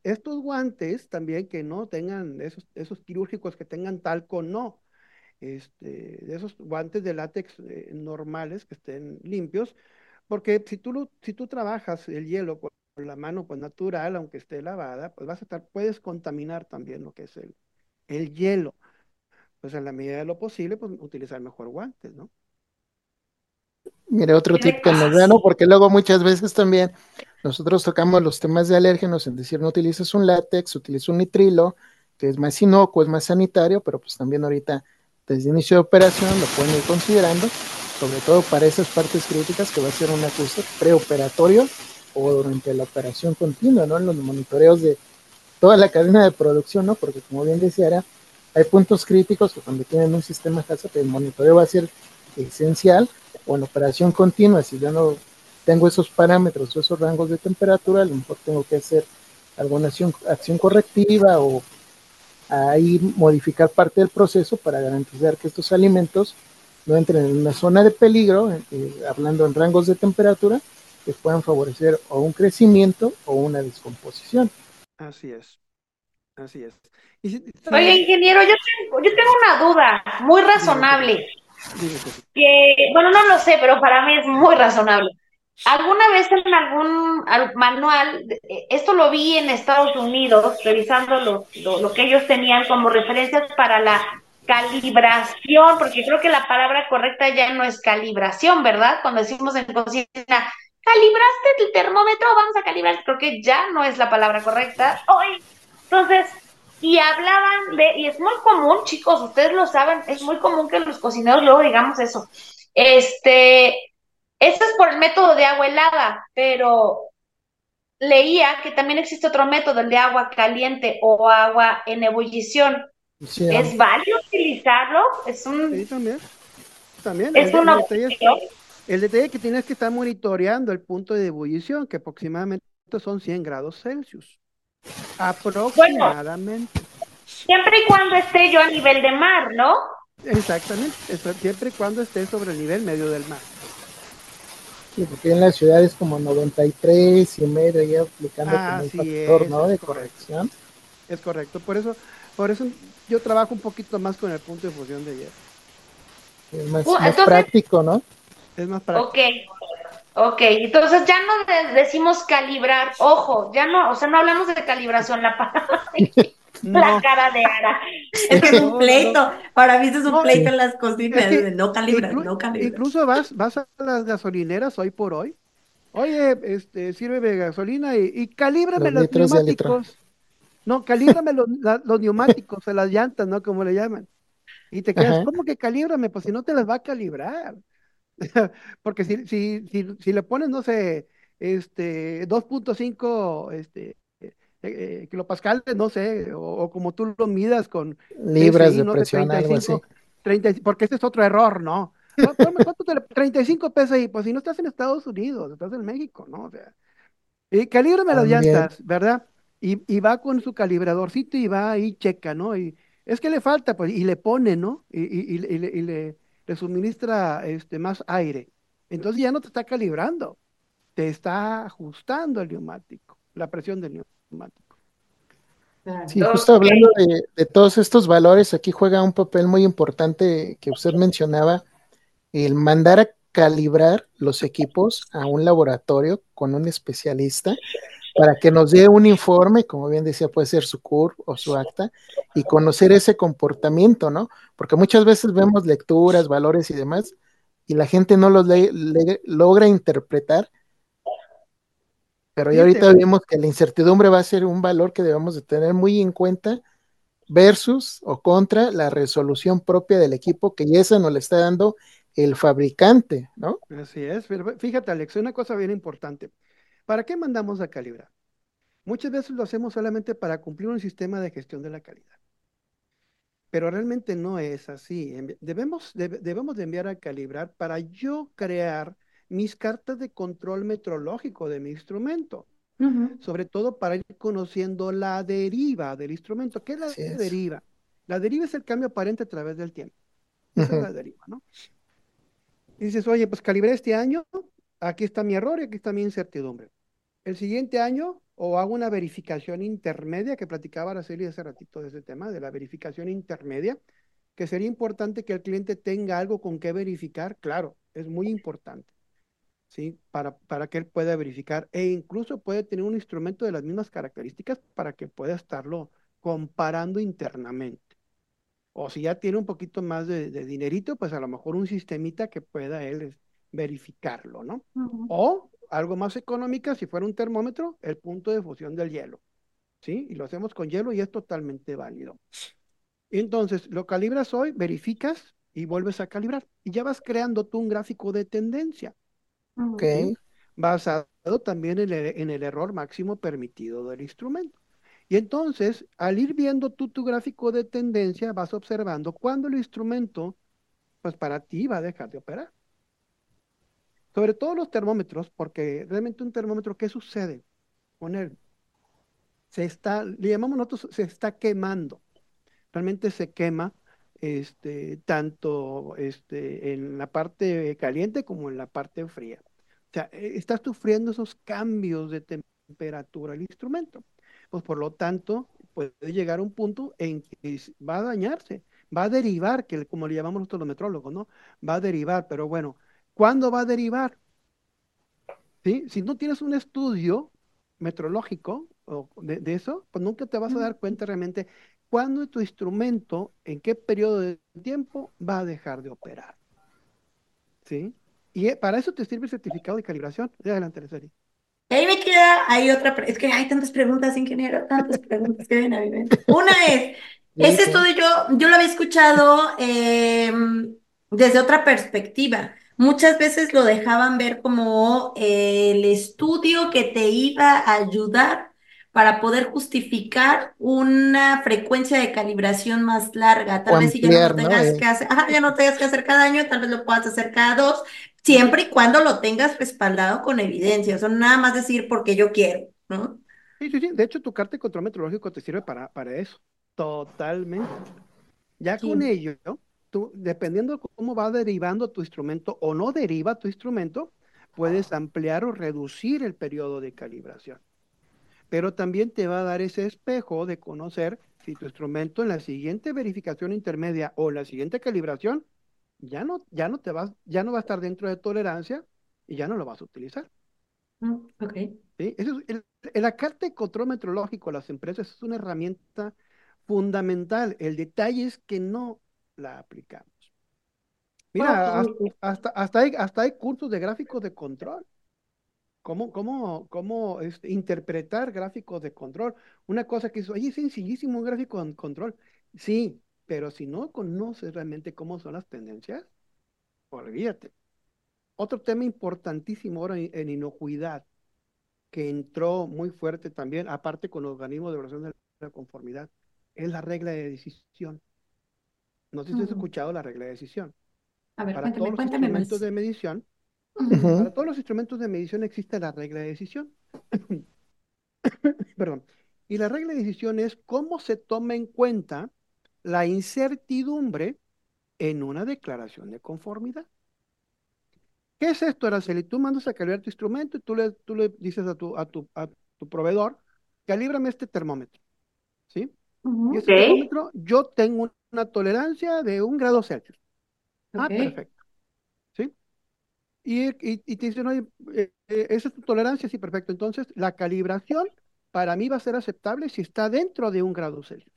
Estos, guantes también que no tengan esos, esos quirúrgicos que tengan talco, no. Este, de esos guantes de látex normales que estén limpios, porque si tú, si tú trabajas el hielo con la mano pues, natural, aunque esté lavada, pues vas a estar, puedes contaminar también lo que es el, el hielo. Pues en la medida de lo posible, pues utilizar mejor guantes, ¿no? Mire, otro tip que nos da, ¿no? Porque luego muchas veces también nosotros tocamos los temas de alérgenos, en decir, no utilices un látex, utiliza un nitrilo, que es más inocuo, es más sanitario, pero pues también ahorita desde inicio de operación lo pueden ir considerando sobre todo para esas partes críticas que va a ser un ajuste preoperatorio o durante la operación continua, ¿no? En los monitoreos de toda la cadena de producción, ¿no? Porque como bien decía, era, hay puntos críticos que cuando tienen un sistema HACCP, el monitoreo va a ser esencial o en operación continua, si yo no tengo esos parámetros o esos rangos de temperatura, a lo mejor tengo que hacer alguna acción, acción correctiva o ahí modificar parte del proceso para garantizar que estos alimentos no entren en una zona de peligro, eh, hablando en rangos de temperatura, que puedan favorecer o un crecimiento o una descomposición. Así es, así es. Oye, ingeniero, yo tengo, yo tengo una duda muy razonable. Que, bueno, no lo sé, pero para mí es muy razonable. ¿Alguna vez en algún manual, eh, esto lo vi en Estados Unidos, revisando lo, lo que ellos tenían como referencias para la calibración, porque creo que la palabra correcta ya no es calibración, ¿verdad? Cuando decimos en cocina, calibraste el termómetro, vamos a calibrar, creo que ya no es la palabra correcta. Hoy, entonces, y hablaban de, y es muy común, chicos, ustedes lo saben, es muy común que los cocineros luego digamos eso. Este, eso es por el método de agua helada, pero leía que también existe otro método, el de agua caliente o agua en ebullición. ¿Es válido utilizarlo? Es un... Sí, también. También. Es el, una detalle el detalle que tienes que estar monitoreando el punto de ebullición, que aproximadamente son 100 grados Celsius. Aproximadamente. siempre y cuando esté yo a nivel de mar, ¿no? Exactamente, siempre y cuando esté sobre el nivel medio del mar. Sí, porque en la ciudad es como 93 y medio, ya aplicando como un factor, ¿no? De corrección. Es correcto, por eso, por eso yo trabajo un poquito más con el punto de fusión de hierro. Es más, práctico, ¿no? Es más práctico. Ok, ok, entonces ya no decimos calibrar, ojo, ya no, o sea, no hablamos de calibración, la, la cara de Ara. es un pleito, para mí es un pleito en las cocinas, no calibrar, no calibrar. Incluso vas, vas a las gasolineras hoy por hoy, oye, este, sírveme gasolina y, y calíbrame los, los neumáticos. No, calíbrame los, los neumáticos, o las llantas, ¿no? Como le llaman. Y te quedas, ¿cómo que calíbrame? Pues si no te las va a calibrar. Porque si, si, si, si, le pones, no sé, este 2.5 este, eh, kilopascales, no sé, o, como tú lo midas con libras de presión, algo así. 30, porque ese es otro error, ¿no? ¿cuánto te le- 35 pesos ahí, pues si no estás en Estados Unidos, estás en México, ¿no? O sea, y calíbrame las llantas, ¿verdad? Y, y va con su calibradorcito y va ahí, checa, ¿no? Y es que le falta, pues, y le pone, ¿no? Y, y- y le, y le- y le- le suministra este, más aire. Entonces ya no te está calibrando, te está ajustando el neumático, la presión del neumático. Sí, justo hablando de, de todos estos valores, aquí juega un papel muy importante que usted mencionaba, el mandar a calibrar los equipos a un laboratorio con un especialista para que nos dé un informe, como bien decía, puede ser su CUR o su acta, y conocer ese comportamiento, ¿no? Porque muchas veces vemos lecturas, valores y demás, y la gente no los le- le- logra interpretar, pero ya ahorita vimos que la incertidumbre va a ser un valor que debemos de tener muy en cuenta versus o contra la resolución propia del equipo que ya esa nos le está dando el fabricante, ¿no? Así es, fíjate, Alex, una cosa bien importante. ¿Para qué mandamos a calibrar? Muchas veces lo hacemos solamente para cumplir un sistema de gestión de la calidad. Pero realmente no es así. Debemos, debe- debemos de enviar a calibrar para yo crear mis cartas de control metrológico de mi instrumento, sobre todo para ir conociendo la deriva del instrumento. ¿Qué es la Así es. deriva? La deriva es el cambio aparente a través del tiempo. Esa es la deriva, ¿no? Y dices, oye, pues calibré este año, aquí está mi error y aquí está mi incertidumbre. El siguiente año, o hago una verificación intermedia, que platicaba Araceli hace ratito de ese tema, de la verificación intermedia, que sería importante que el cliente tenga algo con qué verificar, claro, es muy importante, ¿sí? Para, para que él pueda verificar e incluso puede tener un instrumento de las mismas características para que pueda estarlo comparando internamente. O si ya tiene un poquito más de, de dinerito, pues a lo mejor un sistemita que pueda él es, verificarlo, ¿no? O algo más económica, si fuera un termómetro, el punto de fusión del hielo, ¿sí? Y lo hacemos con hielo y es totalmente válido. Entonces, lo calibras hoy, verificas y vuelves a calibrar. Y ya vas creando tú un gráfico de tendencia, Ok, ¿sí? Basado también en el, en el error máximo permitido del instrumento. Y entonces, al ir viendo tú tu gráfico de tendencia, vas observando cuándo el instrumento, pues para ti va a dejar de operar. Sobre todo los termómetros, porque realmente un termómetro, ¿qué sucede con él? Se está, le llamamos nosotros, se está quemando. Realmente se quema este, tanto este, en la parte caliente como en la parte fría. O sea, eh, está sufriendo esos cambios de temperatura el instrumento. Pues por lo tanto, puede llegar a un punto en que va a dañarse, va a derivar, que como le llamamos nosotros los metrólogos, ¿no? Va a derivar, pero bueno, ¿cuándo va a derivar? ¿Sí? Si no tienes un estudio metrológico o de, de eso, pues nunca te vas a dar cuenta realmente cuándo tu instrumento, en qué periodo de tiempo va a dejar de operar. ¿Sí? Y eh, para eso te sirve el certificado de calibración. De adelante, serie. Y ahí me queda, hay otra, es que hay tantas preguntas, ingeniero, tantas preguntas que vienen a mi mente. Una es, ese estudio yo, yo lo había escuchado eh, desde otra perspectiva. Muchas veces lo dejaban ver como el estudio que te iba a ayudar para poder justificar una frecuencia de calibración más larga. Tal O vez si ya no tengas Eh. que hacer, ajá, ya no tengas que hacer cada año, tal vez lo puedas hacer cada dos, siempre y cuando lo tengas respaldado con evidencia. O sea, nada más decir porque yo quiero, ¿no? Sí, sí, sí. De hecho, tu carta de control metrológico te sirve para, para eso. Totalmente. Ya con ello, tú, dependiendo de cómo va derivando tu instrumento o no deriva tu instrumento, puedes ampliar o reducir el periodo de calibración. Pero también te va a dar ese espejo de conocer si tu instrumento en la siguiente verificación intermedia o la siguiente calibración ya no, ya no te vas, ya no va a estar dentro de tolerancia y ya no lo vas a utilizar. Ok. ¿sí? Eso es- el- el- de control metrológico a las empresas es una herramienta fundamental. El detalle es que no la aplicamos. Mira, hasta, hasta, hasta hay, hasta hay cursos de gráficos de control. ¿Cómo, cómo, cómo este, interpretar gráficos de control? Una cosa que es, oye, es sencillísimo un gráfico de control. Sí, pero si no conoces realmente cómo son las tendencias, olvídate. Otro tema importantísimo ahora en, en inocuidad, que entró muy fuerte también, aparte con los organismos de evaluación de la conformidad, es la regla de decisión. No sé si has escuchado la regla de decisión. A ver, Para cuéntame, todos los cuéntame instrumentos más. de medición, Para todos los instrumentos de medición existe la regla de decisión. Perdón. Y la regla de decisión es cómo se toma en cuenta la incertidumbre en una declaración de conformidad. ¿Qué es esto, Araceli? Tú mandas a calibrar tu instrumento y tú le, tú le dices a tu, a tu, a tu proveedor, calíbrame este termómetro. ¿Sí? Y este Ok. termómetro, yo tengo una tolerancia de un grado Celsius. Ah, perfecto. Y, y, y te dicen, oye, eh, eh, ¿esa es tu tolerancia? Sí, perfecto. Entonces, la calibración para mí va a ser aceptable si está dentro de un grado Celsius.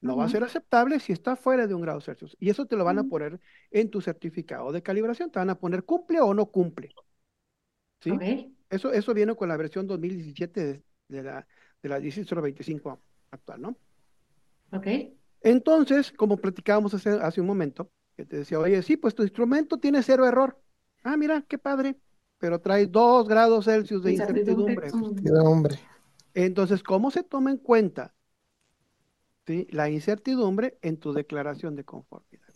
No va a ser aceptable si está fuera de un grado Celsius. Y eso te lo van a poner en tu certificado de calibración. Te van a poner cumple o no cumple. ¿Sí? Eso, eso viene con la versión 2017 de, de la, de la 16025 actual, ¿no? Ok. Entonces, como platicábamos hace, hace un momento, que te decía, oye, sí, pues tu instrumento tiene cero error. Ah, mira, qué padre, pero trae dos grados Celsius de Incertidumbre. Entonces, ¿cómo se toma en cuenta ¿sí? la incertidumbre en tu declaración de conformidad?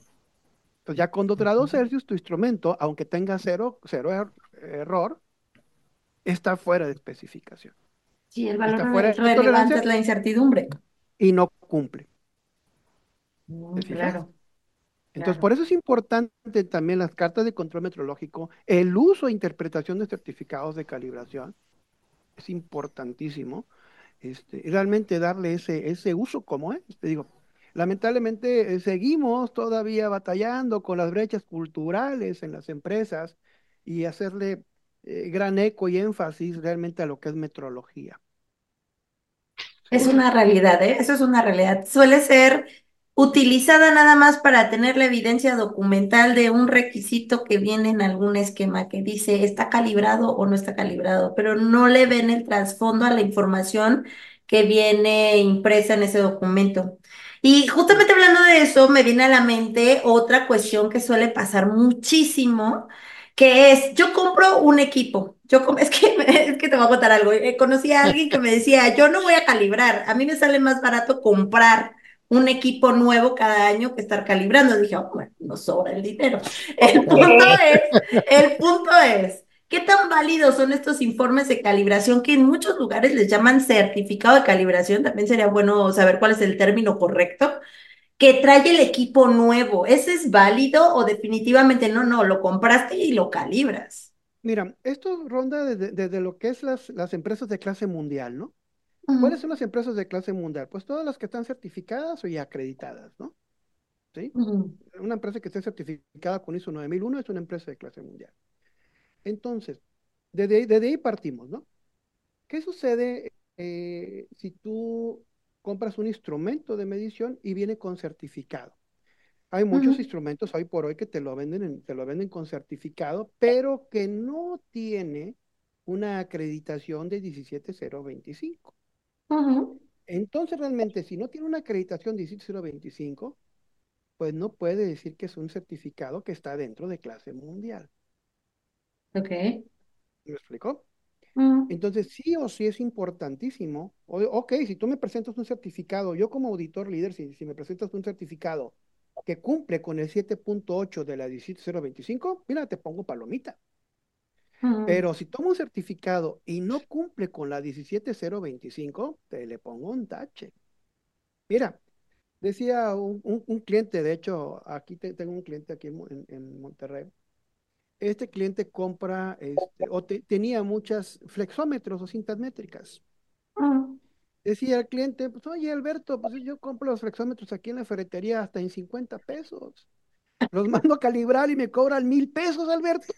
Entonces, ya con dos grados Celsius, tu instrumento, aunque tenga cero, cero er- error, está fuera de especificación Sí, el Está valor fuera relevante es la incertidumbre. y no cumple. Mm. Claro. Entonces, Claro. por eso es importante también las cartas de control metrológico, el uso e interpretación de certificados de calibración, es importantísimo, este, realmente darle ese, ese uso como es. Te digo, lamentablemente eh, seguimos todavía batallando con las brechas culturales en las empresas y hacerle eh, gran eco y énfasis realmente a lo que es metrología. Es una realidad, ¿eh? Eso es una realidad. Suele ser utilizada nada más para tener la evidencia documental de un requisito que viene en algún esquema que dice está calibrado o no está calibrado, pero no le ven el trasfondo a la información que viene impresa en ese documento. Y justamente hablando de eso, me viene a la mente otra cuestión que suele pasar muchísimo, que es, yo compro un equipo. Yo es que, que te voy a contar algo. Eh, conocí a alguien que me decía, yo no voy a calibrar, a mí me sale más barato comprar un equipo nuevo cada año que estar calibrando. Dije, oh, bueno, nos sobra el dinero. El punto es, el punto es, ¿qué tan válidos son estos informes de calibración que en muchos lugares les llaman certificado de calibración? También sería bueno saber cuál es el término correcto. Que trae el equipo nuevo, ¿ese es válido o definitivamente no? No, lo compraste y lo calibras. Mira, esto ronda desde, desde lo que es las, las empresas de clase mundial, ¿no? ¿Cuáles son las empresas de clase mundial? Pues todas las que están certificadas y acreditadas, ¿no? ¿Sí? Una empresa que esté certificada con ISO 9001 es una empresa de clase mundial. Entonces, desde, ahí- desde ahí partimos, ¿no? ¿Qué sucede eh, si tú compras un instrumento de medición y viene con certificado? Hay muchos instrumentos hoy por hoy que te lo venden, en- te lo venden con certificado, pero que no tiene una acreditación de 17025. Entonces, realmente, si no tiene una acreditación 17025, pues no puede decir que es un certificado que está dentro de clase mundial. Ok. ¿Me explicó? Entonces, sí o sí es importantísimo. O- ok, si tú me presentas un certificado, yo como auditor líder, si, si me presentas un certificado que cumple con el 7.8 de la 17025, mira, te pongo palomita. Pero si tomo un certificado y no cumple con la 17025, te le pongo un tache. Mira, decía un, un- un cliente, de hecho, aquí te- tengo un cliente aquí en, en- Monterrey. Este cliente compra, este, o te- tenía muchas flexómetros o cintas métricas. Mm. Decía el cliente, pues oye Alberto, pues yo compro los flexómetros aquí en la ferretería hasta en 50 pesos. Los mando a calibrar y me cobran mil pesos, Alberto.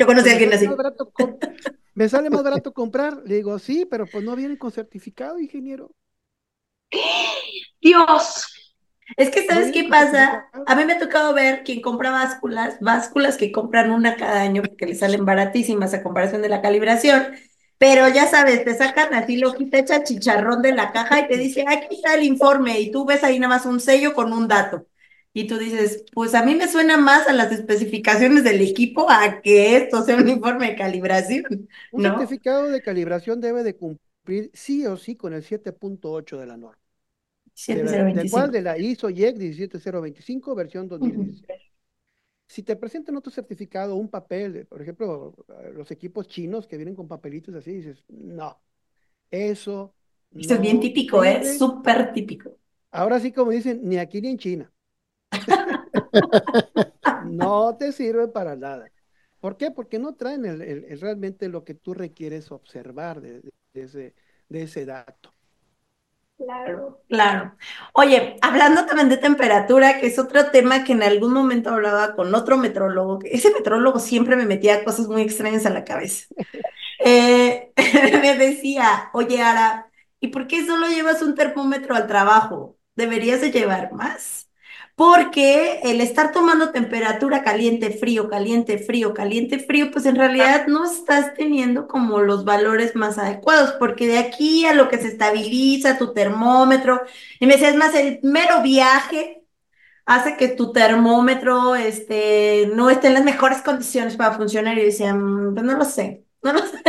Yo conocí a me alguien sale más así. me sale más barato comprar. Le digo, sí, pero pues no vienen con certificado, ingeniero. Dios. Es que, ¿sabes qué pasa? A mí me ha tocado ver quien compra básculas, básculas que compran una cada año porque le salen baratísimas a comparación de la calibración, pero ya sabes, te sacan así lo quita hecha chicharrón de la caja y te dice, aquí está el informe y tú ves ahí nada más un sello con un dato. Y tú dices, pues a mí me suena más a las especificaciones del equipo a que esto sea un informe de calibración, Un ¿no? certificado de calibración debe de cumplir sí o sí con el 7.8 de la norma. ¿De, la, ¿De cuál? De la ISO IEC 17025 versión 2016. Si te presentan otro certificado, un papel, por ejemplo, los equipos chinos que vienen con papelitos así, dices, no, eso. Esto es bien típico, ¿eh? Súper típico. Ahora sí, como dicen, ni aquí ni en China. No te sirve para nada. ¿Por qué? Porque no traen el, realmente lo que tú requieres observar de, ese, de ese dato. Claro, claro. Oye, hablando también de temperatura, que es otro tema que en algún momento hablaba con otro metrólogo, que ese metrólogo siempre me metía cosas muy extrañas a la cabeza. Eh, me decía, oye, Ara, ¿y por qué solo llevas un termómetro al trabajo? Deberías de llevar más porque el estar tomando temperatura caliente, frío, caliente, frío, caliente, frío, pues en realidad no estás teniendo como los valores más adecuados, porque de aquí a lo que se estabiliza tu termómetro, y me decías más, el mero viaje hace que tu termómetro este, no esté en las mejores condiciones para funcionar, y decía, mm, pues no lo sé, no lo sé.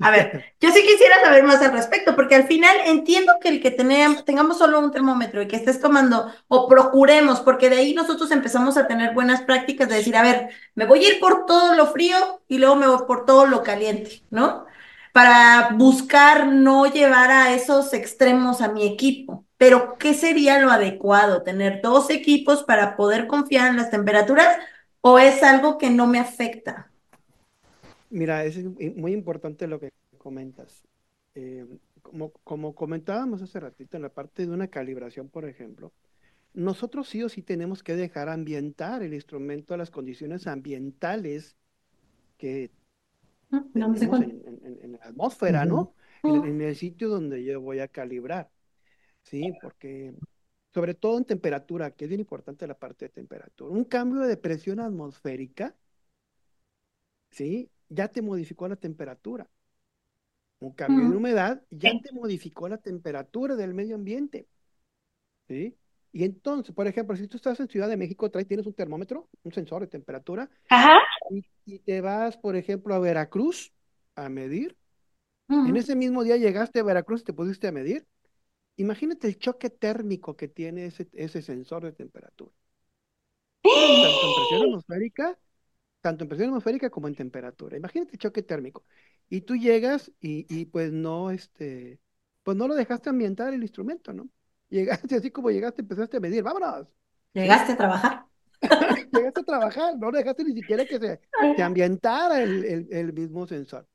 A ver, yo sí quisiera saber más al respecto, porque al final entiendo que el que tengamos solo un termómetro y que estés tomando o procuremos, porque de ahí nosotros empezamos a tener buenas prácticas de decir, a ver, me voy a ir por todo lo frío y luego me voy por todo lo caliente, ¿no? Para buscar no llevar a esos extremos a mi equipo. Pero, ¿qué sería lo adecuado? ¿Tener dos equipos para poder confiar en las temperaturas o es algo que no me afecta? Mira, es muy importante lo que comentas. Eh, como, como comentábamos hace ratito en la parte de una calibración, por ejemplo, nosotros sí o sí tenemos que dejar ambientar el instrumento a las condiciones ambientales que tenemos en, la atmósfera, ¿no? En, el sitio donde yo voy a calibrar. Sí, porque sobre todo en temperatura, que es bien importante la parte de temperatura. Un cambio de presión atmosférica, ¿sí? Ya te modificó la temperatura. Un cambio de humedad ya te modificó la temperatura del medio ambiente. ¿Sí? Y entonces, por ejemplo, si tú estás en Ciudad de México, traes, tienes un termómetro, un sensor de temperatura, Y, te vas, por ejemplo, a Veracruz a medir. En ese mismo día llegaste a Veracruz y te pusiste a medir. Imagínate el choque térmico que tiene ese, ese sensor de temperatura. Tanto en presión atmosférica tanto en presión atmosférica como en temperatura. Imagínate el choque térmico. Y tú llegas y, y, pues no, este, pues no lo dejaste ambientar el instrumento, ¿no? Llegaste así como llegaste, empezaste a medir, vámonos. Llegaste a trabajar. llegaste a trabajar, no dejaste ni siquiera que se, ambientara el, el, mismo sensor.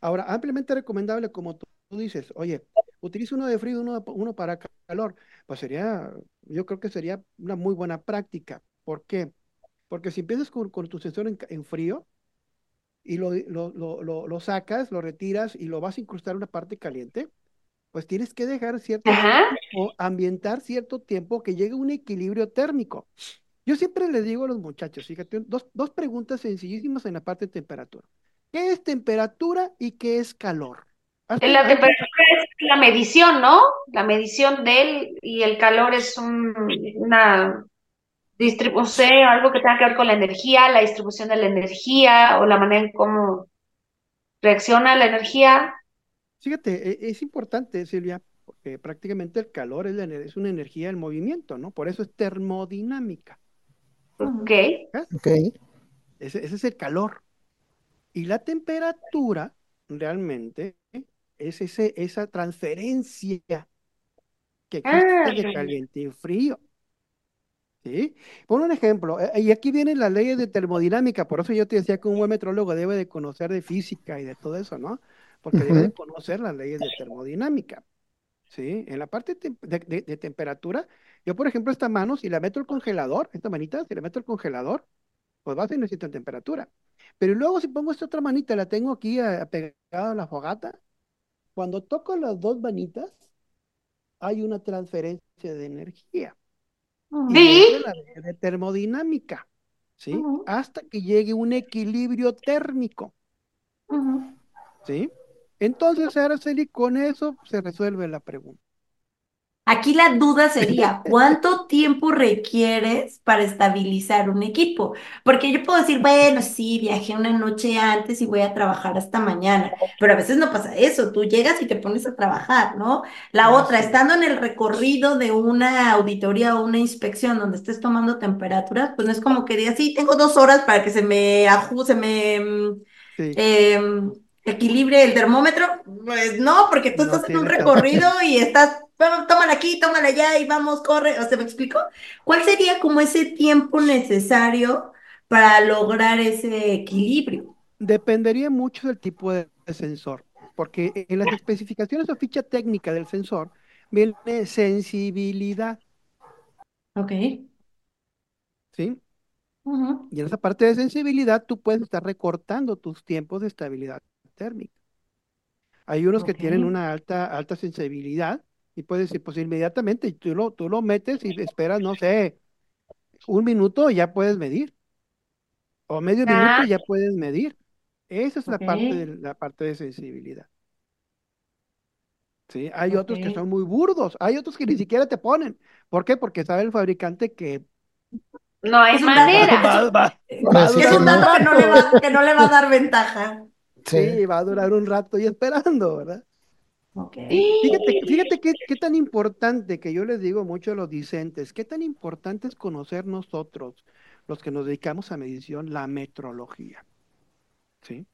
Ahora, ampliamente recomendable, como tú, dices, oye, utiliza uno de frío, uno, uno para calor, pues sería, yo creo que sería una muy buena práctica. ¿Por qué? Porque si empiezas con, tu sensor en, frío y lo, lo, sacas, lo retiras y lo vas a incrustar en una parte caliente, pues tienes que dejar cierto tiempo, ambientar cierto tiempo que llegue a un equilibrio térmico. Yo siempre les digo a los muchachos, fíjate, dos, dos preguntas sencillísimas en la parte de temperatura. ¿Qué es temperatura y qué es calor? La temperatura es la medición, ¿no? La medición de él y el calor es una distribución, algo que tenga que ver con la energía, la distribución de la energía o la manera en cómo reacciona la energía. Fíjate, e, es importante, Silvia, porque prácticamente el calor es, es una energía del movimiento, ¿no? Por eso es termodinámica. Ok. okay. Ese, es el calor. Y la temperatura realmente es ese, esa transferencia que existe ah, de caliente y frío. ¿Sí? Por un ejemplo, eh, y aquí vienen las leyes de termodinámica, por eso yo te decía que un buen metrólogo debe de conocer de física y de todo eso, ¿no? Porque debe de conocer las leyes de termodinámica. ¿Sí? En la parte de, temperatura, yo por ejemplo esta mano, si la meto al congelador, esta manita, si la meto al congelador, pues va a necesitar temperatura. Pero luego si pongo esta otra manita, la tengo aquí pegada a la fogata, cuando toco las dos manitas, hay una transferencia de energía. Sí. de termodinámica, ¿sí? Hasta que llegue un equilibrio térmico. ¿Sí? Entonces, Araceli, con eso se resuelve la pregunta. Aquí la duda sería, ¿cuánto tiempo requieres para estabilizar un equipo? Porque yo puedo decir, bueno, sí, viajé una noche antes y voy a trabajar hasta mañana, pero a veces no pasa eso, tú llegas y te pones a trabajar, ¿no? La otra, estando en el recorrido de una auditoría o una inspección donde estés tomando temperaturas, pues no es como que digas, sí, tengo dos horas para que se me ajuste, se me... Sí. em, equilibre el termómetro? Pues no, porque tú No estás en un recorrido y estás, "Vamos, tómala aquí, tómala allá y vamos, corre. ¿O se me explicó? ¿Cuál sería como ese tiempo necesario para lograr ese equilibrio? Dependería mucho del tipo de sensor, porque en las especificaciones o ficha técnica del sensor viene sensibilidad, Ok. ¿sí? Y en esa parte de sensibilidad tú puedes estar recortando tus tiempos de estabilidad térmica. Hay unos que tienen una alta, alta sensibilidad y puedes decir, pues inmediatamente tú lo, tú lo metes y esperas, no sé, un minuto y ya puedes medir, o medio minuto Ah, y ya puedes medir. Esa es la parte de, la parte de sensibilidad. ¿sí? Hay otros que son muy burdos, hay otros que ni siquiera te ponen. ¿Por qué? Porque sabe el fabricante que no hay Es un dato, manera. va, va- Ahora va a sí que es un dato que no le rato. va, que no le va a dar ventaja. Sí. Sí, va a durar un rato y esperando, ¿verdad? Fíjate, fíjate qué, tan importante que yo les digo mucho a los discentes, qué tan importante es conocer nosotros, los que nos dedicamos a medición, la metrología, ¿sí?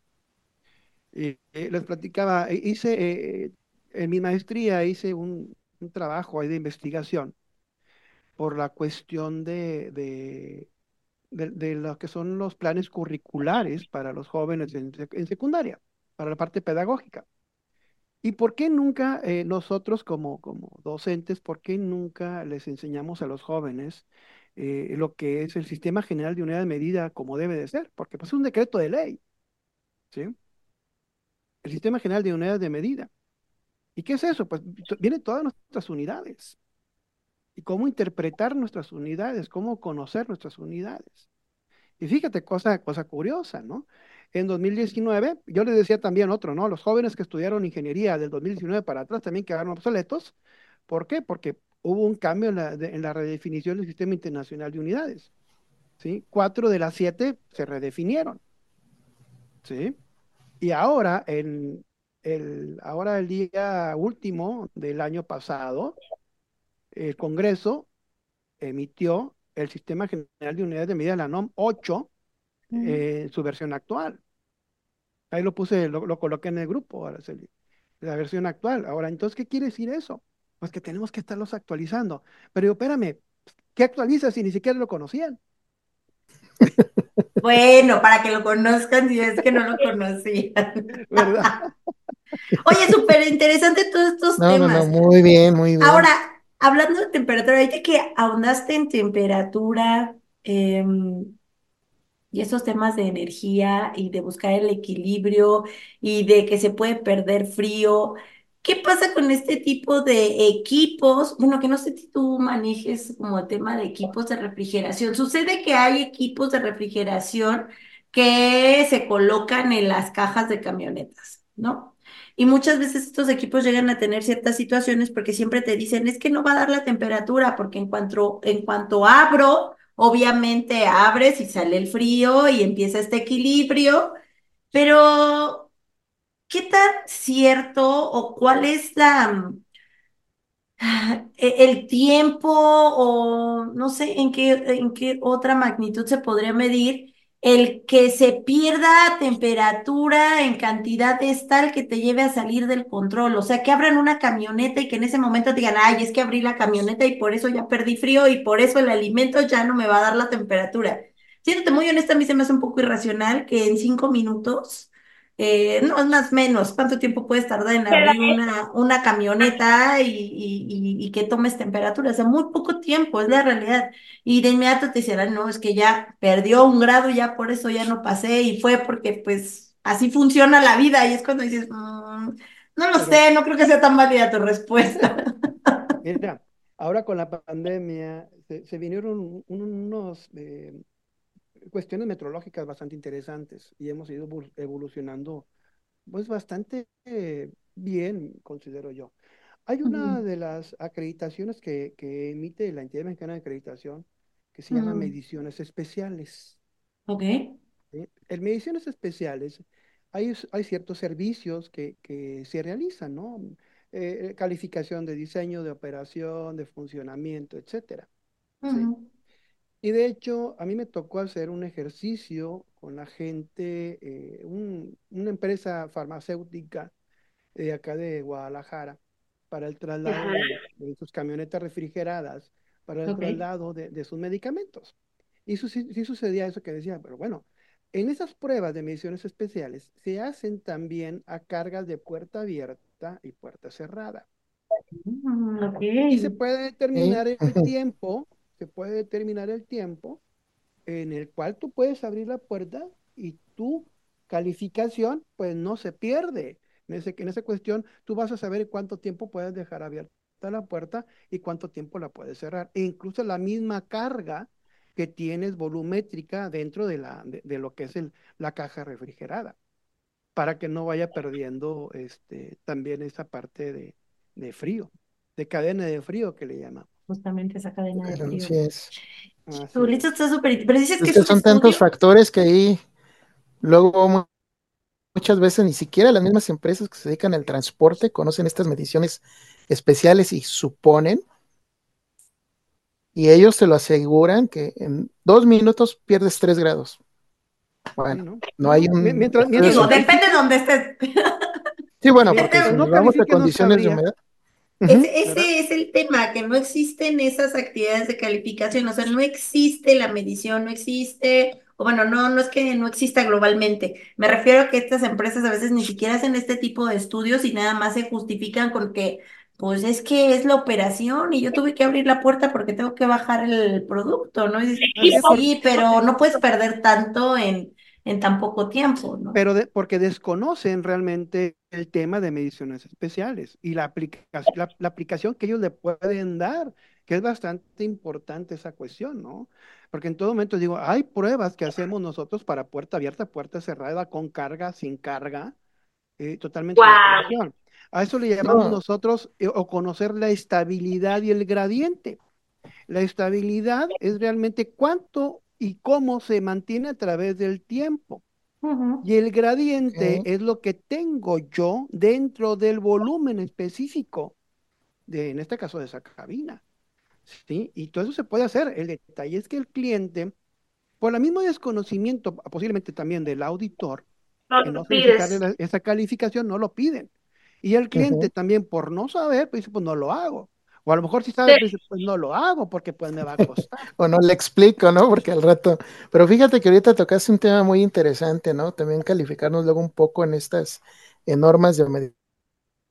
Eh, les platicaba, eh, hice, eh, en mi maestría hice un, trabajo ahí de investigación por la cuestión de, de, de, de lo que son los planes curriculares para los jóvenes en, en secundaria, para la parte pedagógica. ¿Y por qué nunca eh, nosotros como, como docentes, por qué nunca les enseñamos a los jóvenes eh, lo que es el Sistema General de Unidad de Medida como debe de ser? Porque pues, es un decreto de ley, ¿sí? El Sistema General de Unidades de Medida. ¿Y qué es eso? Pues vienen todas nuestras unidades. Y cómo interpretar nuestras unidades, cómo conocer nuestras unidades. Y fíjate, cosa, cosa curiosa, ¿no? En 2019, yo les decía también otro, ¿no? Los jóvenes que estudiaron ingeniería del 2019 para atrás también quedaron obsoletos. ¿Por qué? Porque hubo un cambio en la, de- en la redefinición del Sistema Internacional de Unidades, ¿sí? Cuatro de las siete se redefinieron, ¿sí? Y ahora, en el, ahora el día último del año pasado, el Congreso emitió el Sistema General de Unidades de Medida, la NOM 8, Mm. eh, su versión actual. Ahí lo puse, lo, lo coloqué en el grupo, Araceli, la versión actual. Ahora, entonces, ¿qué quiere decir eso? Pues que tenemos que estarlos actualizando. Pero yo, espérame, ¿qué actualiza si ni siquiera lo conocían? Bueno, para que lo conozcan si es que no lo conocían. ¿Verdad? Oye, súper interesante todos estos No, no, no, temas. muy bien, muy bien. Ahora, hablando de temperatura, ahorita que ahondaste en temperatura em, y esos temas de energía y de buscar el equilibrio y de que se puede perder frío, ¿qué pasa con este tipo de equipos? Bueno, que no sé si tú manejes como el tema de equipos de refrigeración. Sucede que hay equipos de refrigeración que se colocan en las cajas de camionetas, ¿no? Y muchas veces estos equipos llegan a tener ciertas situaciones porque siempre te dicen, es que no va a dar la temperatura, porque en cuanto, en cuanto abro, obviamente abres y sale el frío y empieza este equilibrio, pero ¿qué tan cierto o cuál es la, e- el tiempo o no sé en qué, en qué otra magnitud se podría medir el que se pierda temperatura en cantidades tal que te lleve a salir del control. O sea, que abran una camioneta y que en ese momento te digan, ay, es que abrí la camioneta y por eso ya perdí frío y por eso el alimento ya no me va a dar la temperatura. Siéndote muy honesta, a mí se me hace un poco irracional que en cinco minutos eh, no, es más menos. ¿Cuánto tiempo puedes tardar en abrir una, una camioneta y, y, y- y que tomes temperatura? O sea, muy poco tiempo, es la realidad. Y de inmediato te dicen, no, es que ya perdió un grado, ya por eso ya no pasé y fue porque pues así funciona la vida. Y es cuando dices, "Mm, no lo Pero, sé, no creo que sea tan válida tu respuesta. mira, ahora con la pandemia se, se vinieron un- unos eh, cuestiones meteorológicas bastante interesantes y hemos ido evol- evolucionando pues bastante eh, bien, considero yo. Hay una de las acreditaciones que, que emite la entidad mexicana de acreditación que se llama mediciones especiales. Ok. ¿sí? En mediciones especiales hay, hay ciertos servicios que, que se realizan, ¿no? Eh, eh, calificación de diseño, de operación, de funcionamiento, etcétera, ¿sí? Y de hecho, a mí me tocó hacer un ejercicio con la gente, eh, un- una empresa farmacéutica de acá de Guadalajara para el traslado de, de sus camionetas refrigeradas, para el traslado de, de sus medicamentos. Y su- sí, sucedía eso que decía, pero bueno, en esas pruebas de mediciones especiales se hacen también a cargas de puerta abierta y puerta cerrada. Mm. Y se puede determinar el tiempo, puede determinar el tiempo en el cual tú puedes abrir la puerta y tu calificación pues no se pierde. En ese, en esa cuestión tú vas a saber cuánto tiempo puedes dejar abierta la puerta y cuánto tiempo la puedes cerrar. E incluso la misma carga que tienes volumétrica dentro de, la, de, lo que es la caja refrigerada, para que no vaya perdiendo este, también esa parte de, frío, de cadena de frío que le llaman. Justamente esa cadena de frío. así es. Así está súper. Pero dices que son tantos factores que ahí luego mu- muchas veces ni siquiera las mismas empresas que se dedican al transporte conocen estas mediciones especiales y suponen, y ellos te lo aseguran que en dos minutos pierdes tres grados. Bueno, ¿no? no hay un mientras, estudio mientras Digo, depende de dónde estés. Sí, bueno, porque si no nos vamos a califiques no condiciones de humedad, ¿verdad? ese es el tema, que no existen esas actividades de calificación, o sea, no existe la medición, no existe, o bueno, no, no es que no exista globalmente, me refiero a que estas empresas a veces ni siquiera hacen este tipo de estudios y nada más se justifican con que, pues es que es la operación y yo tuve que abrir la puerta porque tengo que bajar el producto, ¿no? Y dices, Así pues es, sí, pero no puedes perder tanto en, en tan poco tiempo, ¿no? pero de- porque desconocen realmente el tema de mediciones especiales y la aplicación, la, la aplicación que ellos le pueden dar, que es bastante importante esa cuestión, ¿no? Porque en todo momento digo, hay pruebas que hacemos nosotros para puerta abierta, puerta cerrada, con carga, sin carga, eh, totalmente Wow. A eso le llamamos no, nosotros eh, o conocer la estabilidad y el gradiente. La estabilidad es realmente cuánto y cómo se mantiene a través del tiempo. Y el gradiente es lo que tengo yo dentro del volumen específico de, en este caso, de esa cabina. ¿Sí? Y todo eso se puede hacer. El detalle es que el cliente, por el mismo desconocimiento, posiblemente también del auditor, No te no la- esa calificación, no lo piden. Y el cliente también, por no saber, pues dice, pues no lo hago. O a lo mejor si sabe, Te- pues pues no lo hago porque pues me va a costar. O no le explico, ¿no? Porque al rato. Pero fíjate que ahorita tocaste un tema muy interesante, ¿no? También calificarnos luego un poco en estas normas de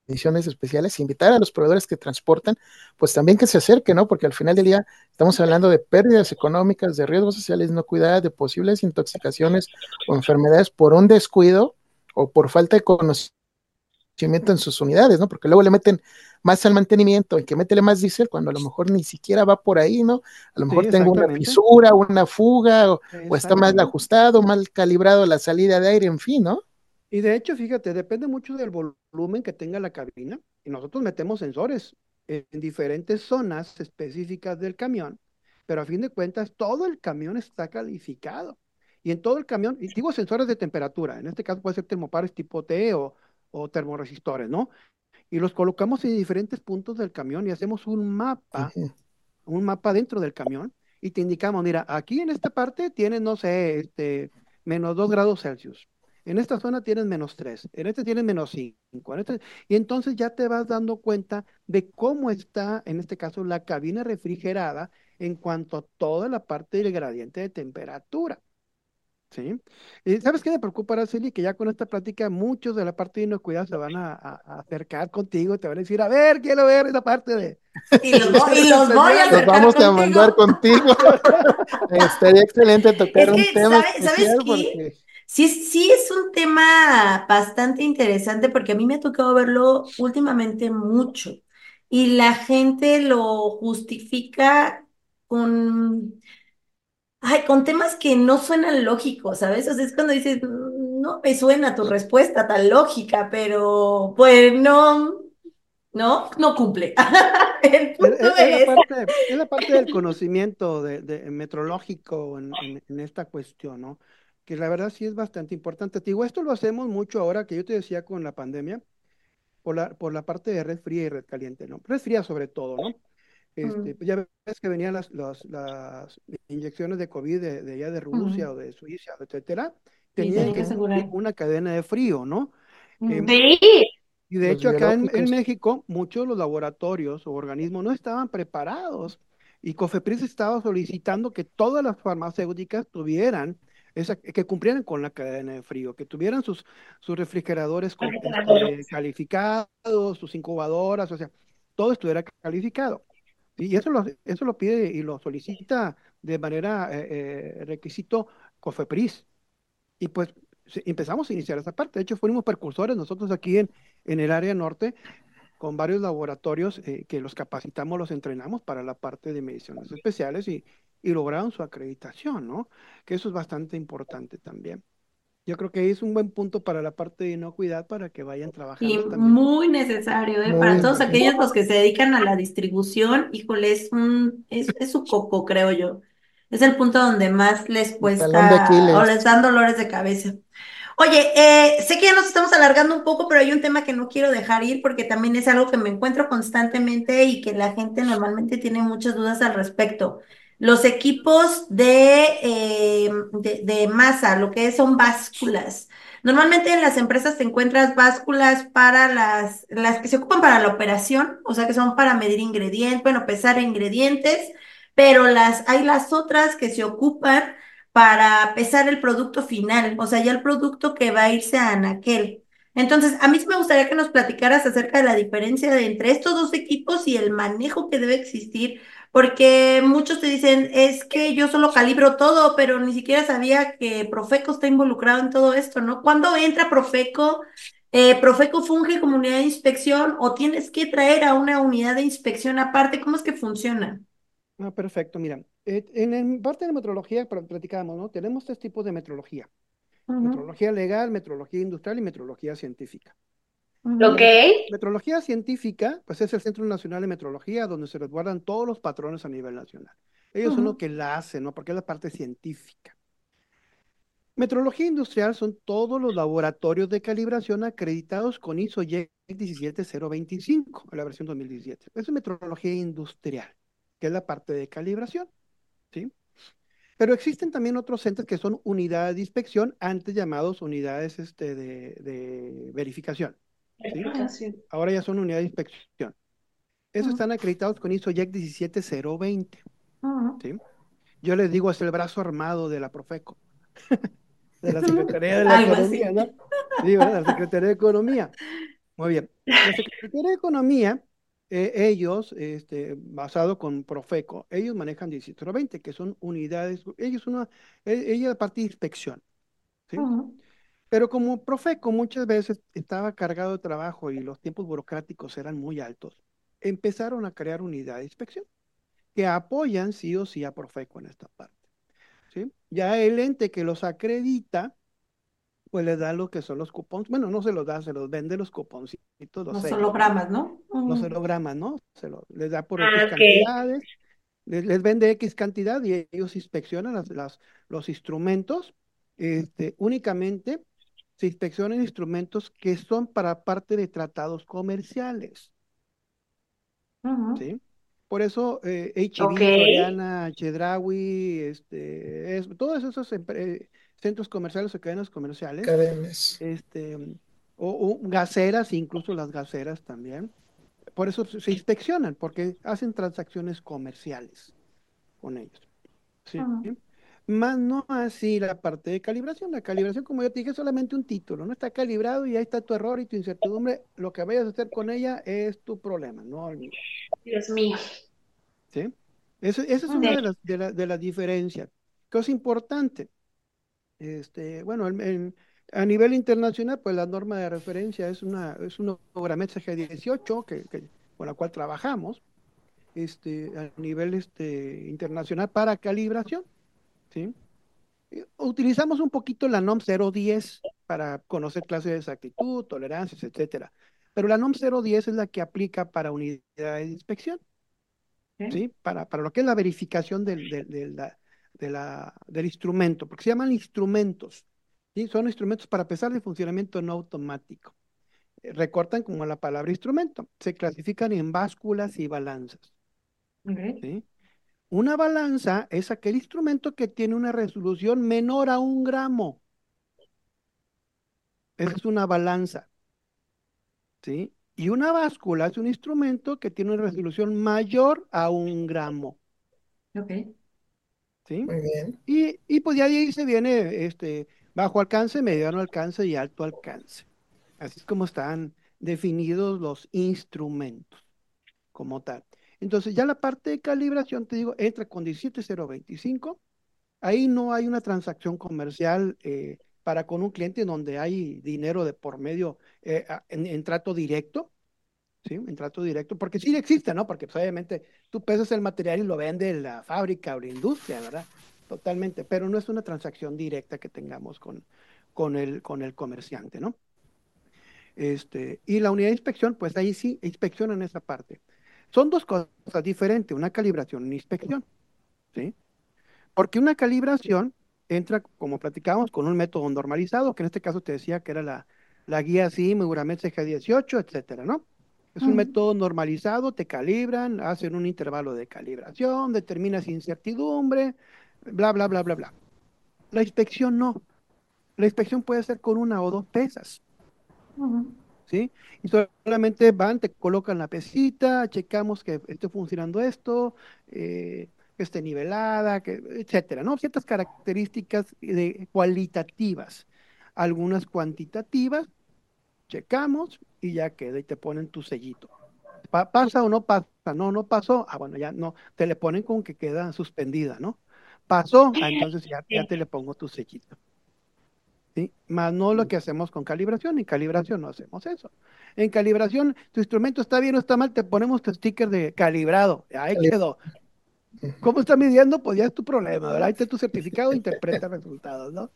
mediciones especiales, invitar a los proveedores que transportan, pues también que se acerquen, ¿no? Porque al final del día estamos hablando de pérdidas económicas, de riesgos sociales no cuidadas, de posibles intoxicaciones o enfermedades por un descuido o por falta de conocimiento en sus unidades, ¿no? Porque luego le meten más al mantenimiento, y que métele más diésel cuando a lo mejor ni siquiera va por ahí, ¿no? A lo Sí, mejor tengo una fisura, una fuga, o, o está mal ajustado, mal calibrado la salida de aire, en fin, ¿no? Y de hecho, fíjate, depende mucho del volumen que tenga la cabina. Y nosotros metemos sensores en diferentes zonas específicas del camión, pero a fin de cuentas todo el camión está calificado. Y en todo el camión, y digo sensores de temperatura, en este caso puede ser termopares tipo T o, o termoresistores, ¿no? Y los colocamos en diferentes puntos del camión y hacemos un mapa un mapa dentro del camión y te indicamos, mira, aquí en esta parte tienes, no sé, este, menos 2 grados Celsius. En esta zona tienes menos 3, en este tienes menos 5. Este, y entonces ya te vas dando cuenta de cómo está, en este caso, la cabina refrigerada en cuanto a toda la parte del gradiente de temperatura. ¿Sí? Y ¿sabes qué me preocupa, Araceli? Que ya con esta plática muchos de la parte de inocuidad se van a, a- a acercar contigo, te van a decir, a ver, quiero ver esa parte de Y los, y voy a especiales. Los acercar vamos a mandar contigo. contigo. Estaría excelente tocar Es un que, tema ¿sabe- ¿sabes especial qué? porque Sí, sí es un tema bastante interesante porque a mí me ha tocado verlo últimamente mucho y la gente lo justifica con, ay, con temas que no suenan lógicos, ¿sabes? O sea, es cuando dices, "Mm, no me suena tu respuesta tan lógica, pero pues no. ¿no? No cumple. El Es, punto es- es la parte, es la parte del conocimiento de, de- metrológico en, en- en esta cuestión, ¿no? Que la verdad sí es bastante importante. Te digo, esto lo hacemos mucho ahora que yo te decía con la pandemia, por la, por la parte de red fría y red caliente, ¿no? Red fría sobre todo, ¿no? Este, Mm, pues ya ves que venían las, las, las inyecciones de COVID de, de allá de Rusia mm, o de Suiza, etcétera, tenían tenía que asegurar. una cadena de frío, ¿no? Em, Mm, Sí, y de Los hecho, acá en. México, muchos de los laboratorios o organismos no estaban preparados y COFEPRIS estaba solicitando que todas las farmacéuticas tuvieran esa, que cumplieran con la cadena de frío, que tuvieran sus, sus refrigeradores este, calificados, sus incubadoras, o sea, todo estuviera calificado. Y eso lo, eso lo pide y lo solicita de manera eh, eh, requisito COFEPRIS. Y pues empezamos a iniciar esa parte. De hecho, fuimos precursores nosotros aquí en, en el área norte con varios laboratorios eh, que los capacitamos, los entrenamos para la parte de mediciones especiales y, y lograron su acreditación, ¿no? Que eso es bastante importante también. Yo creo que es un buen punto para la parte de inocuidad para que vayan Y trabajando también. muy necesario, ¿eh? Para todos aquellos los que se dedican a la distribución, híjole, es un, es, es su coco, creo yo. Es el punto donde más les cuesta o les dan dolores de cabeza. Oye, eh, sé que ya nos estamos alargando un poco, pero hay un tema que no quiero dejar ir porque también es algo que me encuentro constantemente y que la gente normalmente tiene muchas dudas al respecto. Los equipos de, eh, de, de masa, lo que son básculas. Normalmente en las empresas te encuentras básculas para las, las que se ocupan para la operación, o sea que son para medir ingredientes, bueno, pesar ingredientes, pero las, hay las otras que se ocupan para pesar el producto final, o sea, ya el producto que va a irse a anaquel. Entonces, a mí sí me gustaría que nos platicaras acerca de la diferencia entre estos dos equipos y el manejo que debe existir, porque muchos te dicen, es que yo solo calibro todo, pero ni siquiera sabía que Profeco está involucrado en todo esto, ¿no? ¿Cuándo entra Profeco? Eh, ¿Profeco funge como unidad de inspección o tienes que traer a una unidad de inspección aparte? ¿Cómo es que funciona? Ah, perfecto, mira. eh, en, en parte de metrología, pl- platicábamos, ¿no? Tenemos tres tipos de metrología. Metrología legal, metrología industrial y metrología científica. Ujú, ok. Metrología científica, pues es el Centro Nacional de Metrología, donde se resguardan todos los patrones a nivel nacional. Ellos son los que la hacen, ¿no? Porque es la parte científica. Metrología industrial son todos los laboratorios de calibración acreditados con ISO IEC 17025, en la versión 2017. Eso es metrología industrial, que es la parte de calibración, ¿sí? Pero existen también otros centros que son unidades de inspección, antes llamados unidades este, de, de verificación, Ahora ya son unidades de inspección. Esos ujú, están acreditados con ISO IEC 17020, ujú. ¿sí? Yo les digo, es el brazo armado de la Profeco, de la Secretaría de la. Economía, ¿no? Sí, ¿verdad? La Secretaría de Economía. Muy bien. La Secretaría de Economía, eh, ellos, este, basado con Profeco, ellos manejan 1720, que son unidades, ellos una, eh, ella la parte de inspección, ¿sí? Pero como Profeco muchas veces estaba cargado de trabajo y los tiempos burocráticos eran muy altos, empezaron a crear unidades de inspección que apoyan sí o sí a Profeco en esta parte, ¿sí? Ya el ente que los acredita, pues les da lo que son los cupones, bueno, no se los da, se los vende los cuponcitos, los Los hologramas, ¿no? Los hologramas, ¿no? Se lo, les da por Ah, X cantidades, les, les vende X cantidad y ellos inspeccionan las, las- los instrumentos, este, únicamente se inspeccionan instrumentos que son para parte de tratados comerciales. ¿sí? Por eso eh, H-E-B, Ok. Soriana, Chedraui, este, es, todos esos eh, centros comerciales o cadenas comerciales, Cadenas. este, o, o gaseras, incluso las gaseras también, por eso se inspeccionan, porque hacen transacciones comerciales con ellos, ¿sí? Más no así la parte de calibración. La calibración, como yo te dije, es solamente un título, no está calibrado y ahí está tu error y tu incertidumbre. Lo que vayas a hacer con ella es tu problema, no el mío. Dios mío. ¿sí? Eso, esa es una de las, de la- de las diferencias. Cosa importante, este, bueno, en- en- a nivel internacional, pues la norma de referencia es una, es una Programet CG18 que, que- con la cual trabajamos este, a nivel este, internacional para calibración, ¿sí? Utilizamos un poquito la NOM 010 para conocer clases de exactitud, tolerancias, etcétera. pero la NOM 010 es la que aplica para unidades de inspección, ¿sí? Para, para lo que es la verificación del, del, del, de la, del instrumento, porque se llaman instrumentos, ¿sí? Son instrumentos para pesar de funcionamiento no automático. Eh, recortan como la palabra instrumento, se clasifican en básculas y balanzas. ¿sí? Una balanza es aquel instrumento que tiene una resolución menor a un gramo. Esa es una balanza. ¿Sí? Y una báscula es un instrumento que tiene una resolución mayor a un gramo. Ok. ¿Sí? Muy bien. Y, y pues de ahí se viene este, bajo alcance, mediano alcance y alto alcance. Así es como están definidos los instrumentos como tal. Entonces ya la parte de calibración, te digo, entra con 17025. Ahí no hay una transacción comercial eh, para con un cliente donde hay dinero de por medio eh, en, trato directo. ¿Sí? En trato directo, porque sí existe, ¿no? Porque pues, obviamente tú pesas el material y lo vende la fábrica o la industria, ¿verdad? Totalmente, pero no es una transacción directa que tengamos con, con, el, con el comerciante, ¿no? Este, y la unidad de inspección, pues ahí sí inspeccionan esa parte. Son dos cosas diferentes, una calibración y una inspección. ¿sí? Porque una calibración entra, como platicábamos, con un método normalizado, que en este caso te decía que era la, la guía SIM, Euramet CG18, etcétera, ¿no? Es un uh -huh. método normalizado, te calibran, hacen un intervalo de calibración, determinas incertidumbre, bla, bla, bla, bla, bla. La inspección no. La inspección puede ser con una o dos pesas. Uh -huh. Y solamente van, te colocan la pesita, checamos que esté funcionando esto, eh, que esté nivelada, que, etcétera, ¿no? Ciertas características de, cualitativas, algunas cuantitativas, checamos y ya queda y te ponen tu sellito. Pa ¿Pasa o no pasa? No, no pasó. Ah, bueno, ya no, te le ponen con que queda suspendida, ¿no? Pasó, ah, entonces ya, ya te le pongo tu sellito. ¿Sí? Más no lo que hacemos con calibración. En calibración no hacemos eso. En calibración, tu instrumento está bien o está mal, te ponemos tu sticker de calibrado. Ahí quedó. ¿Cómo está midiendo? Pues ya es tu problema, ¿verdad? Ahí está tu certificado, interpreta resultados, ¿no?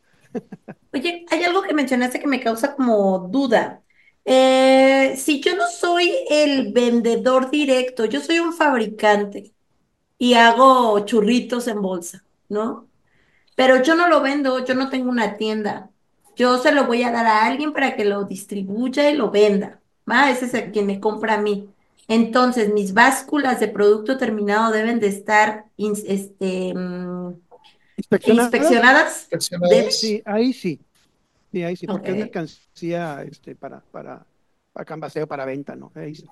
Oye, hay algo que mencionaste que me causa como duda. Eh, si yo no soy el vendedor directo, yo soy un fabricante y hago churritos en bolsa, ¿no? Pero yo no lo vendo, yo no tengo una tienda. Yo se lo voy a dar a alguien para que lo distribuya y lo venda. ¿va? Ese es el quien me compra a mí. Entonces, mis básculas de producto terminado deben de estar este, ¿Inspeccionadas? inspeccionadas. ¿Inspeccionadas? Sí, ahí sí. Sí, ahí sí, porque es mercancía este, para, para, para canvaseo, para venta, ¿no? Ahí sí.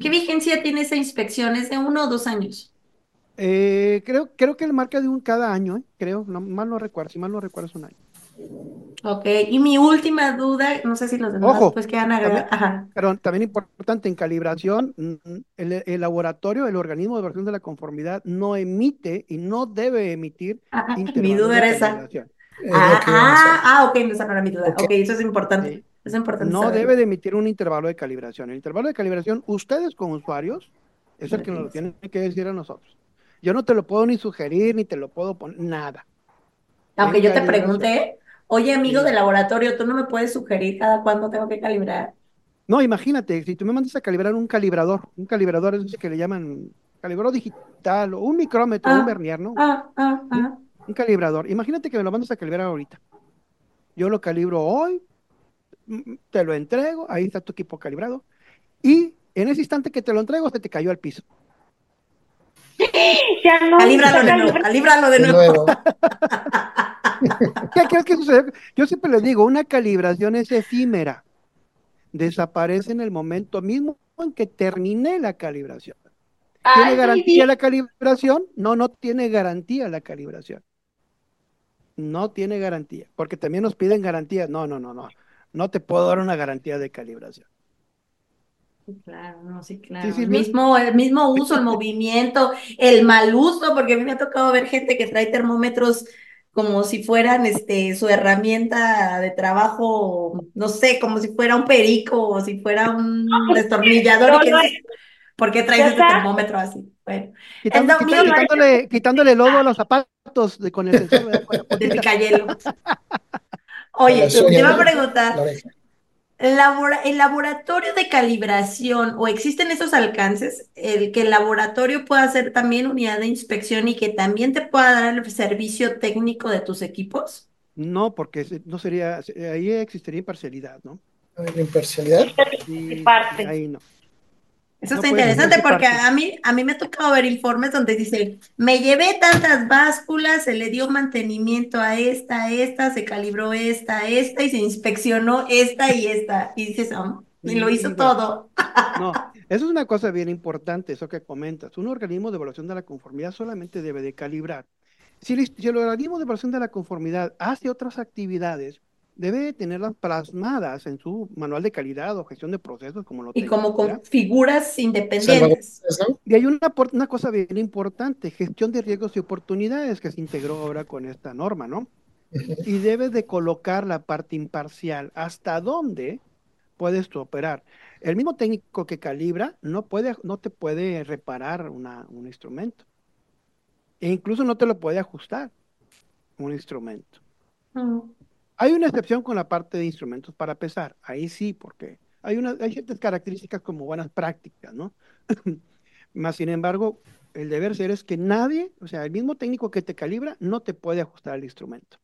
¿Qué vigencia tiene esa inspección? ¿Es de uno o dos años? Eh, creo, creo que el marca de un cada año, ¿eh? creo, no, mal no recuerdo, si mal no recuerdo es un año. Ok, y mi última duda, no sé si los demás Ojo, pues también- Ajá. Pero también importante en calibración, mm, el, el laboratorio, el organismo de versión de la conformidad no emite y no debe emitir Ah, ah, mi intervalos duda de era esa. Ah, ah, ah, ok, no, esa no era mi duda. Ok. Ok, eso es importante. Sí. Es importante No debe de emitir un intervalo de calibración. El intervalo de calibración, ustedes como usuarios, es el que nos lo tienen que decir a nosotros. Yo no te lo puedo ni sugerir, ni te lo puedo poner, nada. Aunque En yo te calibración. Oye, amigo de laboratorio, ¿tú no me puedes sugerir cada cuándo tengo que calibrar? No, imagínate, si tú me mandas a calibrar un calibrador, un calibrador es ese que le llaman calibrador digital o un micrómetro, un Ah, vernier, ¿no? Ah, ah, ah. Un calibrador. Imagínate que me lo mandas a calibrar ahorita. Yo lo calibro hoy, te lo entrego, ahí está tu equipo calibrado, y en ese instante que te lo entrego, se te cayó al piso. Ya no, Calíbralo de nuevo, calíbralo de nuevo. nuevo. ¿Qué crees que sucede? Yo siempre les digo, una calibración es efímera. Desaparece en el momento mismo en que terminé la calibración. ¿Tiene Ay, garantía sí. la calibración? No, no tiene garantía la calibración. No tiene garantía, porque también nos piden garantía. No, no, no, no. No te puedo dar una garantía de calibración. Sí, Claro, no, sí, claro. Sí, El mismo, el mismo uso, el movimiento, el mal uso, porque a mí me ha tocado ver gente que trae termómetros como si fueran este, su herramienta de trabajo, no sé, como si fuera un perico o si fuera un destornillador. No, y que no, ¿por qué traes este termómetro así? Bueno, Quitando- lo quita- mío no es- quitándole, quitándole lodo a los zapatos de, con el sensor, Oye, te iba a preguntar, oreja. Labora- el laboratorio de calibración o existen esos alcances, el que el laboratorio pueda ser también unidad de inspección y que también te pueda dar el servicio técnico de tus equipos. No, porque no sería, se- ahí existiría imparcialidad, ¿no? La imparcialidad. Sí, parte. ahí no. Eso No está interesante porque a mí, a mí me ha tocado ver informes donde dice, me llevé tantas básculas, se le dio mantenimiento a esta, a esta, se calibró esta, a esta y se inspeccionó esta y esta. Y dices, "Ah, y lo hizo todo. No, eso es una cosa bien importante, eso que comentas. Un organismo de evaluación de la conformidad solamente debe de calibrar. Si el, si el organismo de evaluación de la conformidad hace otras actividades, debe de tenerlas plasmadas en su manual de calidad o gestión de procesos, como lo Y como con figuras independientes. Y hay una, por- una cosa bien importante, gestión de riesgos y oportunidades que se integró ahora con esta norma, ¿no? Y debes de colocar la parte imparcial, hasta dónde puedes tú operar. El mismo técnico que calibra no puede, no te puede reparar una- un instrumento. E incluso no te lo puede ajustar un instrumento. Mm. Hay una excepción con la parte de instrumentos para pesar. Ahí sí, porque hay, una, hay ciertas características como buenas prácticas, ¿no? Más sin embargo, el deber ser es que nadie, o sea, el mismo técnico que te calibra, no te puede ajustar el instrumento.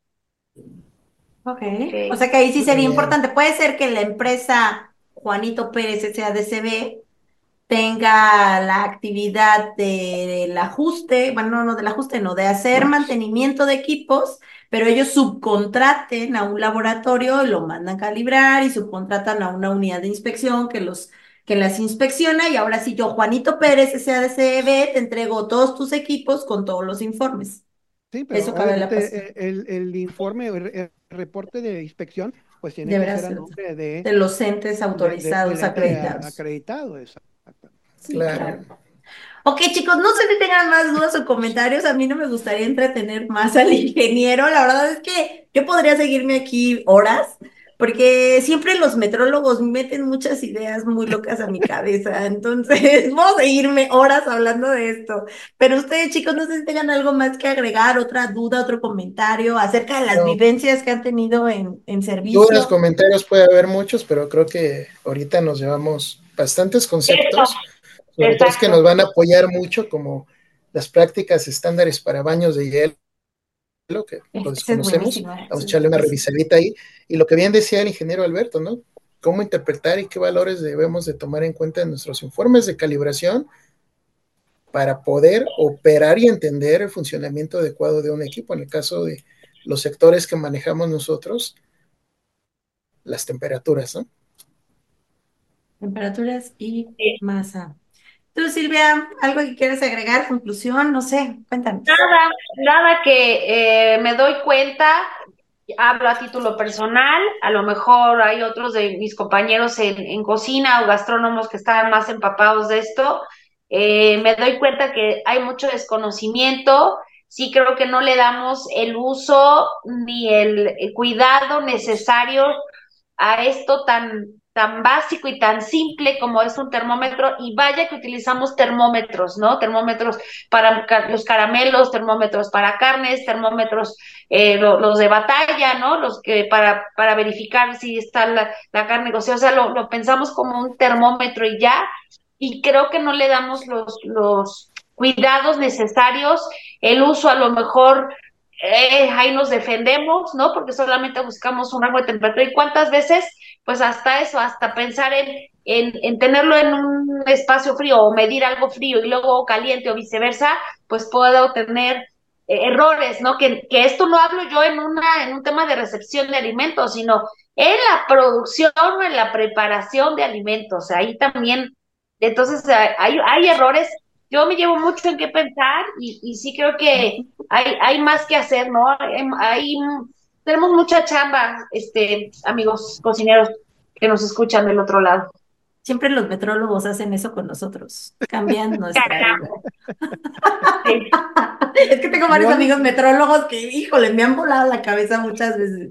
Ok. Ok. O sea que ahí sí sería Bien. importante. Puede ser que la empresa Juanito Pérez SADCB tenga la actividad del ajuste, bueno, no, no del ajuste, no, de hacer mantenimiento de equipos, pero ellos subcontraten a un laboratorio, lo mandan calibrar y subcontratan a una unidad de inspección que los que las inspecciona y ahora sí yo, Juanito Pérez SADCB, te entrego todos tus equipos con todos los informes. Sí, pero Eso cabe la eh, el, el informe, el, reporte de inspección, pues tiene Deberá que ser a nombre de, De los entes de- de- autorizados, ente acreditados. acreditado, exacto. Sí, Claro. claro. Ok, chicos, no sé si tengan más dudas o comentarios. A mí no me gustaría entretener más al ingeniero. La verdad es que yo podría seguirme aquí horas, porque siempre los metrólogos meten muchas ideas muy locas a mi cabeza. Entonces, vamos a seguirme horas hablando de esto. Pero ustedes, chicos, no sé si tengan algo más que agregar, otra duda, otro comentario acerca de las No. vivencias que han tenido en, en Dudas, servicio. comentarios puede haber muchos, pero creo que ahorita nos llevamos bastantes conceptos, sobre todo es que exacto. nos van a apoyar mucho, como las prácticas estándares para baños de hielo, que lo desconocemos. buenísima, Vamos a echarle una revisadita ahí. Y lo que bien decía el ingeniero Alberto, ¿no? Cómo interpretar y qué valores debemos de tomar en cuenta en nuestros informes de calibración para poder operar y entender el funcionamiento adecuado de un equipo. En el caso de los sectores que manejamos nosotros, las temperaturas, ¿no? Temperaturas y Sí. masa. Tú, Silvia, algo que quieres agregar, conclusión, no sé, cuéntanos. Nada, nada que eh, me doy cuenta, hablo a título personal, a lo mejor hay otros de mis compañeros en, en cocina o gastrónomos que estaban más empapados de esto, eh, me doy cuenta que hay mucho desconocimiento, sí creo que no le damos el uso ni el, el cuidado necesario a esto tan, tan básico y tan simple como es un termómetro, y vaya que utilizamos termómetros, ¿no? Termómetros para los caramelos, termómetros para carnes, termómetros eh, lo- los de batalla, ¿no? Los que para, para verificar si está la, la carne cocida, o sea, lo, lo pensamos como un termómetro y ya, y creo que no le damos los, los cuidados necesarios, el uso a lo mejor eh, ahí nos defendemos, ¿no? Porque solamente buscamos un rango de temperatura. ¿Y cuántas veces? Pues hasta eso, hasta pensar en, en, en tenerlo en un espacio frío o medir algo frío y luego caliente o viceversa, pues puedo tener eh, errores, ¿no? Que, que esto no hablo yo en, una, en un tema de recepción de alimentos, sino en la producción o en la preparación de alimentos. Ahí también, entonces hay, hay errores yo me llevo mucho en qué pensar y, y sí creo que hay, hay más que hacer, ¿no? Hay, hay- tenemos mucha chamba, este, amigos cocineros que nos escuchan del otro lado. Siempre los metrólogos hacen eso con nosotros, cambian nuestra vida. Es que tengo varios amigos metrólogos que, híjole, me han volado la cabeza muchas veces.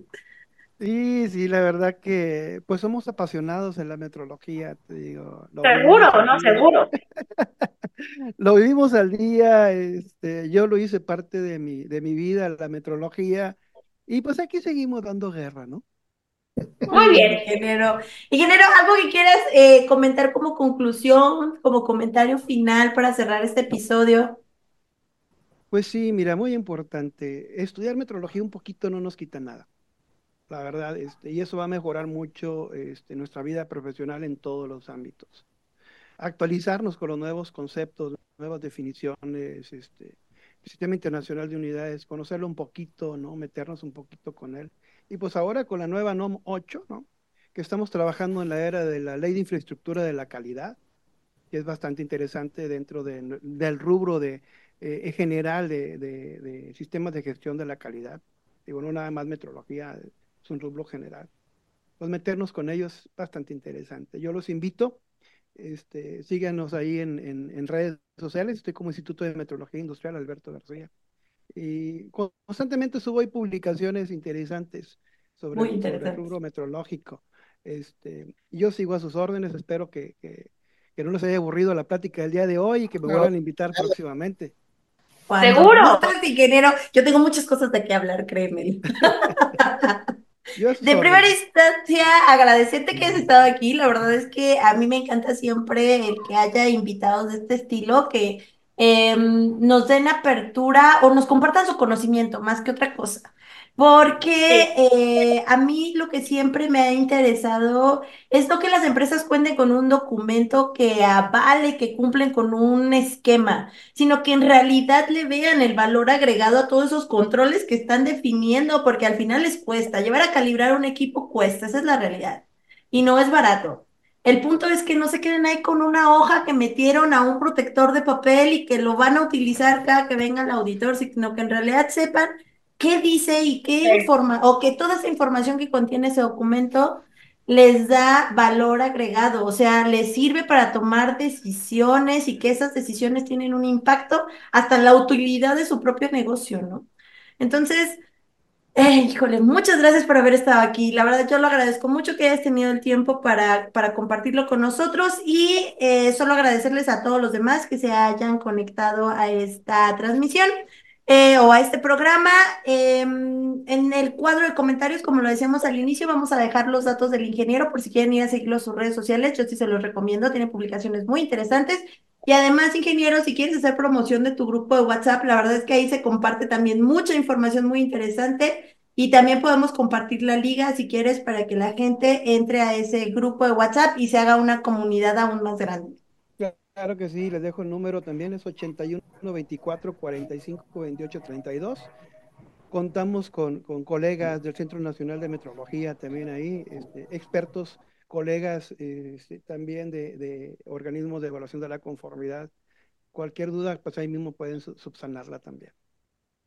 Sí, sí, la verdad que pues somos apasionados en la metrología, te digo. lo Seguro, ¿no? día. Seguro. Lo vivimos al día, este, yo lo hice parte de mi, de mi vida, la metrología, y pues aquí seguimos dando guerra, ¿no? Muy bien. Ingeniero. Ingeniero, ¿algo que quieras eh, comentar como conclusión, como comentario final para cerrar este episodio? Pues sí, mira, muy importante. Estudiar metrología un poquito no nos quita nada, la verdad, este, y eso va a mejorar mucho este, nuestra vida profesional en todos los ámbitos. Actualizarnos con los nuevos conceptos, nuevas definiciones, este, el Sistema Internacional de Unidades, conocerlo un poquito, ¿no? Meternos un poquito con él. Y pues ahora con la nueva NOM 8, ¿no? Que estamos trabajando en la era de la Ley de Infraestructura de la Calidad, que es bastante interesante dentro de, del rubro de eh, general de, sistemas de gestión de la calidad. Digo, no nada más metrología, es un rubro general. Pues meternos con ellos es bastante interesante. Yo los invito, este, síganos ahí en, en, en redes sociales, estoy como Instituto de Metrología Industrial Alberto García. Y constantemente subo ahí publicaciones interesantes sobre, el rubro metrológico. Este, yo sigo a sus órdenes, espero que, que, que no les haya aburrido la plática del día de hoy y que me No. vuelvan a invitar próximamente. Cuando ¿Seguro? ingeniero, yo tengo muchas cosas de qué hablar, créeme. De primera instancia, agradecerte que hayas estado aquí. La verdad es que a mí me encanta siempre el que haya invitados de este estilo que eh, nos den apertura o nos compartan su conocimiento más que otra cosa. Porque eh, a mí lo que siempre me ha interesado es no que las empresas cuenten con un documento que avale que cumplen con un esquema, sino que en realidad le vean el valor agregado a todos esos controles que están definiendo, porque al final les cuesta. Llevar a calibrar un equipo cuesta, esa es la realidad. Y no es barato. El punto es que no se queden ahí con una hoja que metieron a un protector de papel y que lo van a utilizar cada que venga el auditor, sino que en realidad sepan qué dice y qué informa, o que toda esa información que contiene ese documento les da valor agregado, o sea, les sirve para tomar decisiones y que esas decisiones tienen un impacto hasta la utilidad de su propio negocio, ¿no? Entonces, eh, híjole, muchas gracias por haber estado aquí. La verdad, yo lo agradezco mucho que hayas tenido el tiempo para, para compartirlo con nosotros y eh, solo agradecerles a todos los demás que se hayan conectado a esta transmisión eh, o a este programa. Eh, en el cuadro de comentarios, como lo decíamos al inicio, vamos a dejar los datos del ingeniero por si quieren ir a seguirlo sus redes sociales. Yo sí se los recomiendo, tiene publicaciones muy interesantes. Y además, ingeniero, si quieres hacer promoción de tu grupo de WhatsApp, la verdad es que ahí se comparte también mucha información muy interesante y también podemos compartir la liga si quieres para que la gente entre a ese grupo de WhatsApp y se haga una comunidad aún más grande. Claro que sí, les dejo el número también, es 81 24 45 28 32. Contamos con, con colegas del Centro Nacional de Metrología también ahí, este, expertos, colegas este, también de, organismos de evaluación de la conformidad. Cualquier duda, pues ahí mismo pueden su- subsanarla también.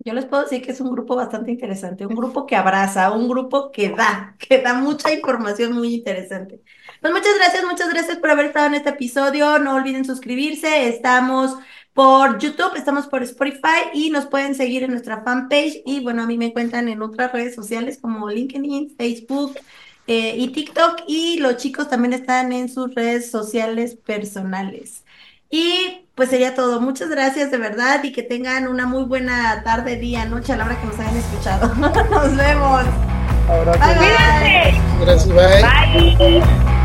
Yo les puedo decir que es un grupo bastante interesante, un grupo que abraza, un grupo que da, que da mucha información muy interesante. Pues muchas gracias, muchas gracias por haber estado en este episodio. No olviden suscribirse. Estamos por YouTube, estamos por Spotify y nos pueden seguir en nuestra fanpage. Y bueno, a mí me encuentran en otras redes sociales como LinkedIn, Facebook eh, y TikTok. Y los chicos también están en sus redes sociales personales. Y pues sería todo. Muchas gracias de verdad y que tengan una muy buena tarde, día, noche a la hora que nos hayan escuchado. Nos vemos. Ahora Bye, bye. Cuídense. Gracias, bye. Bye.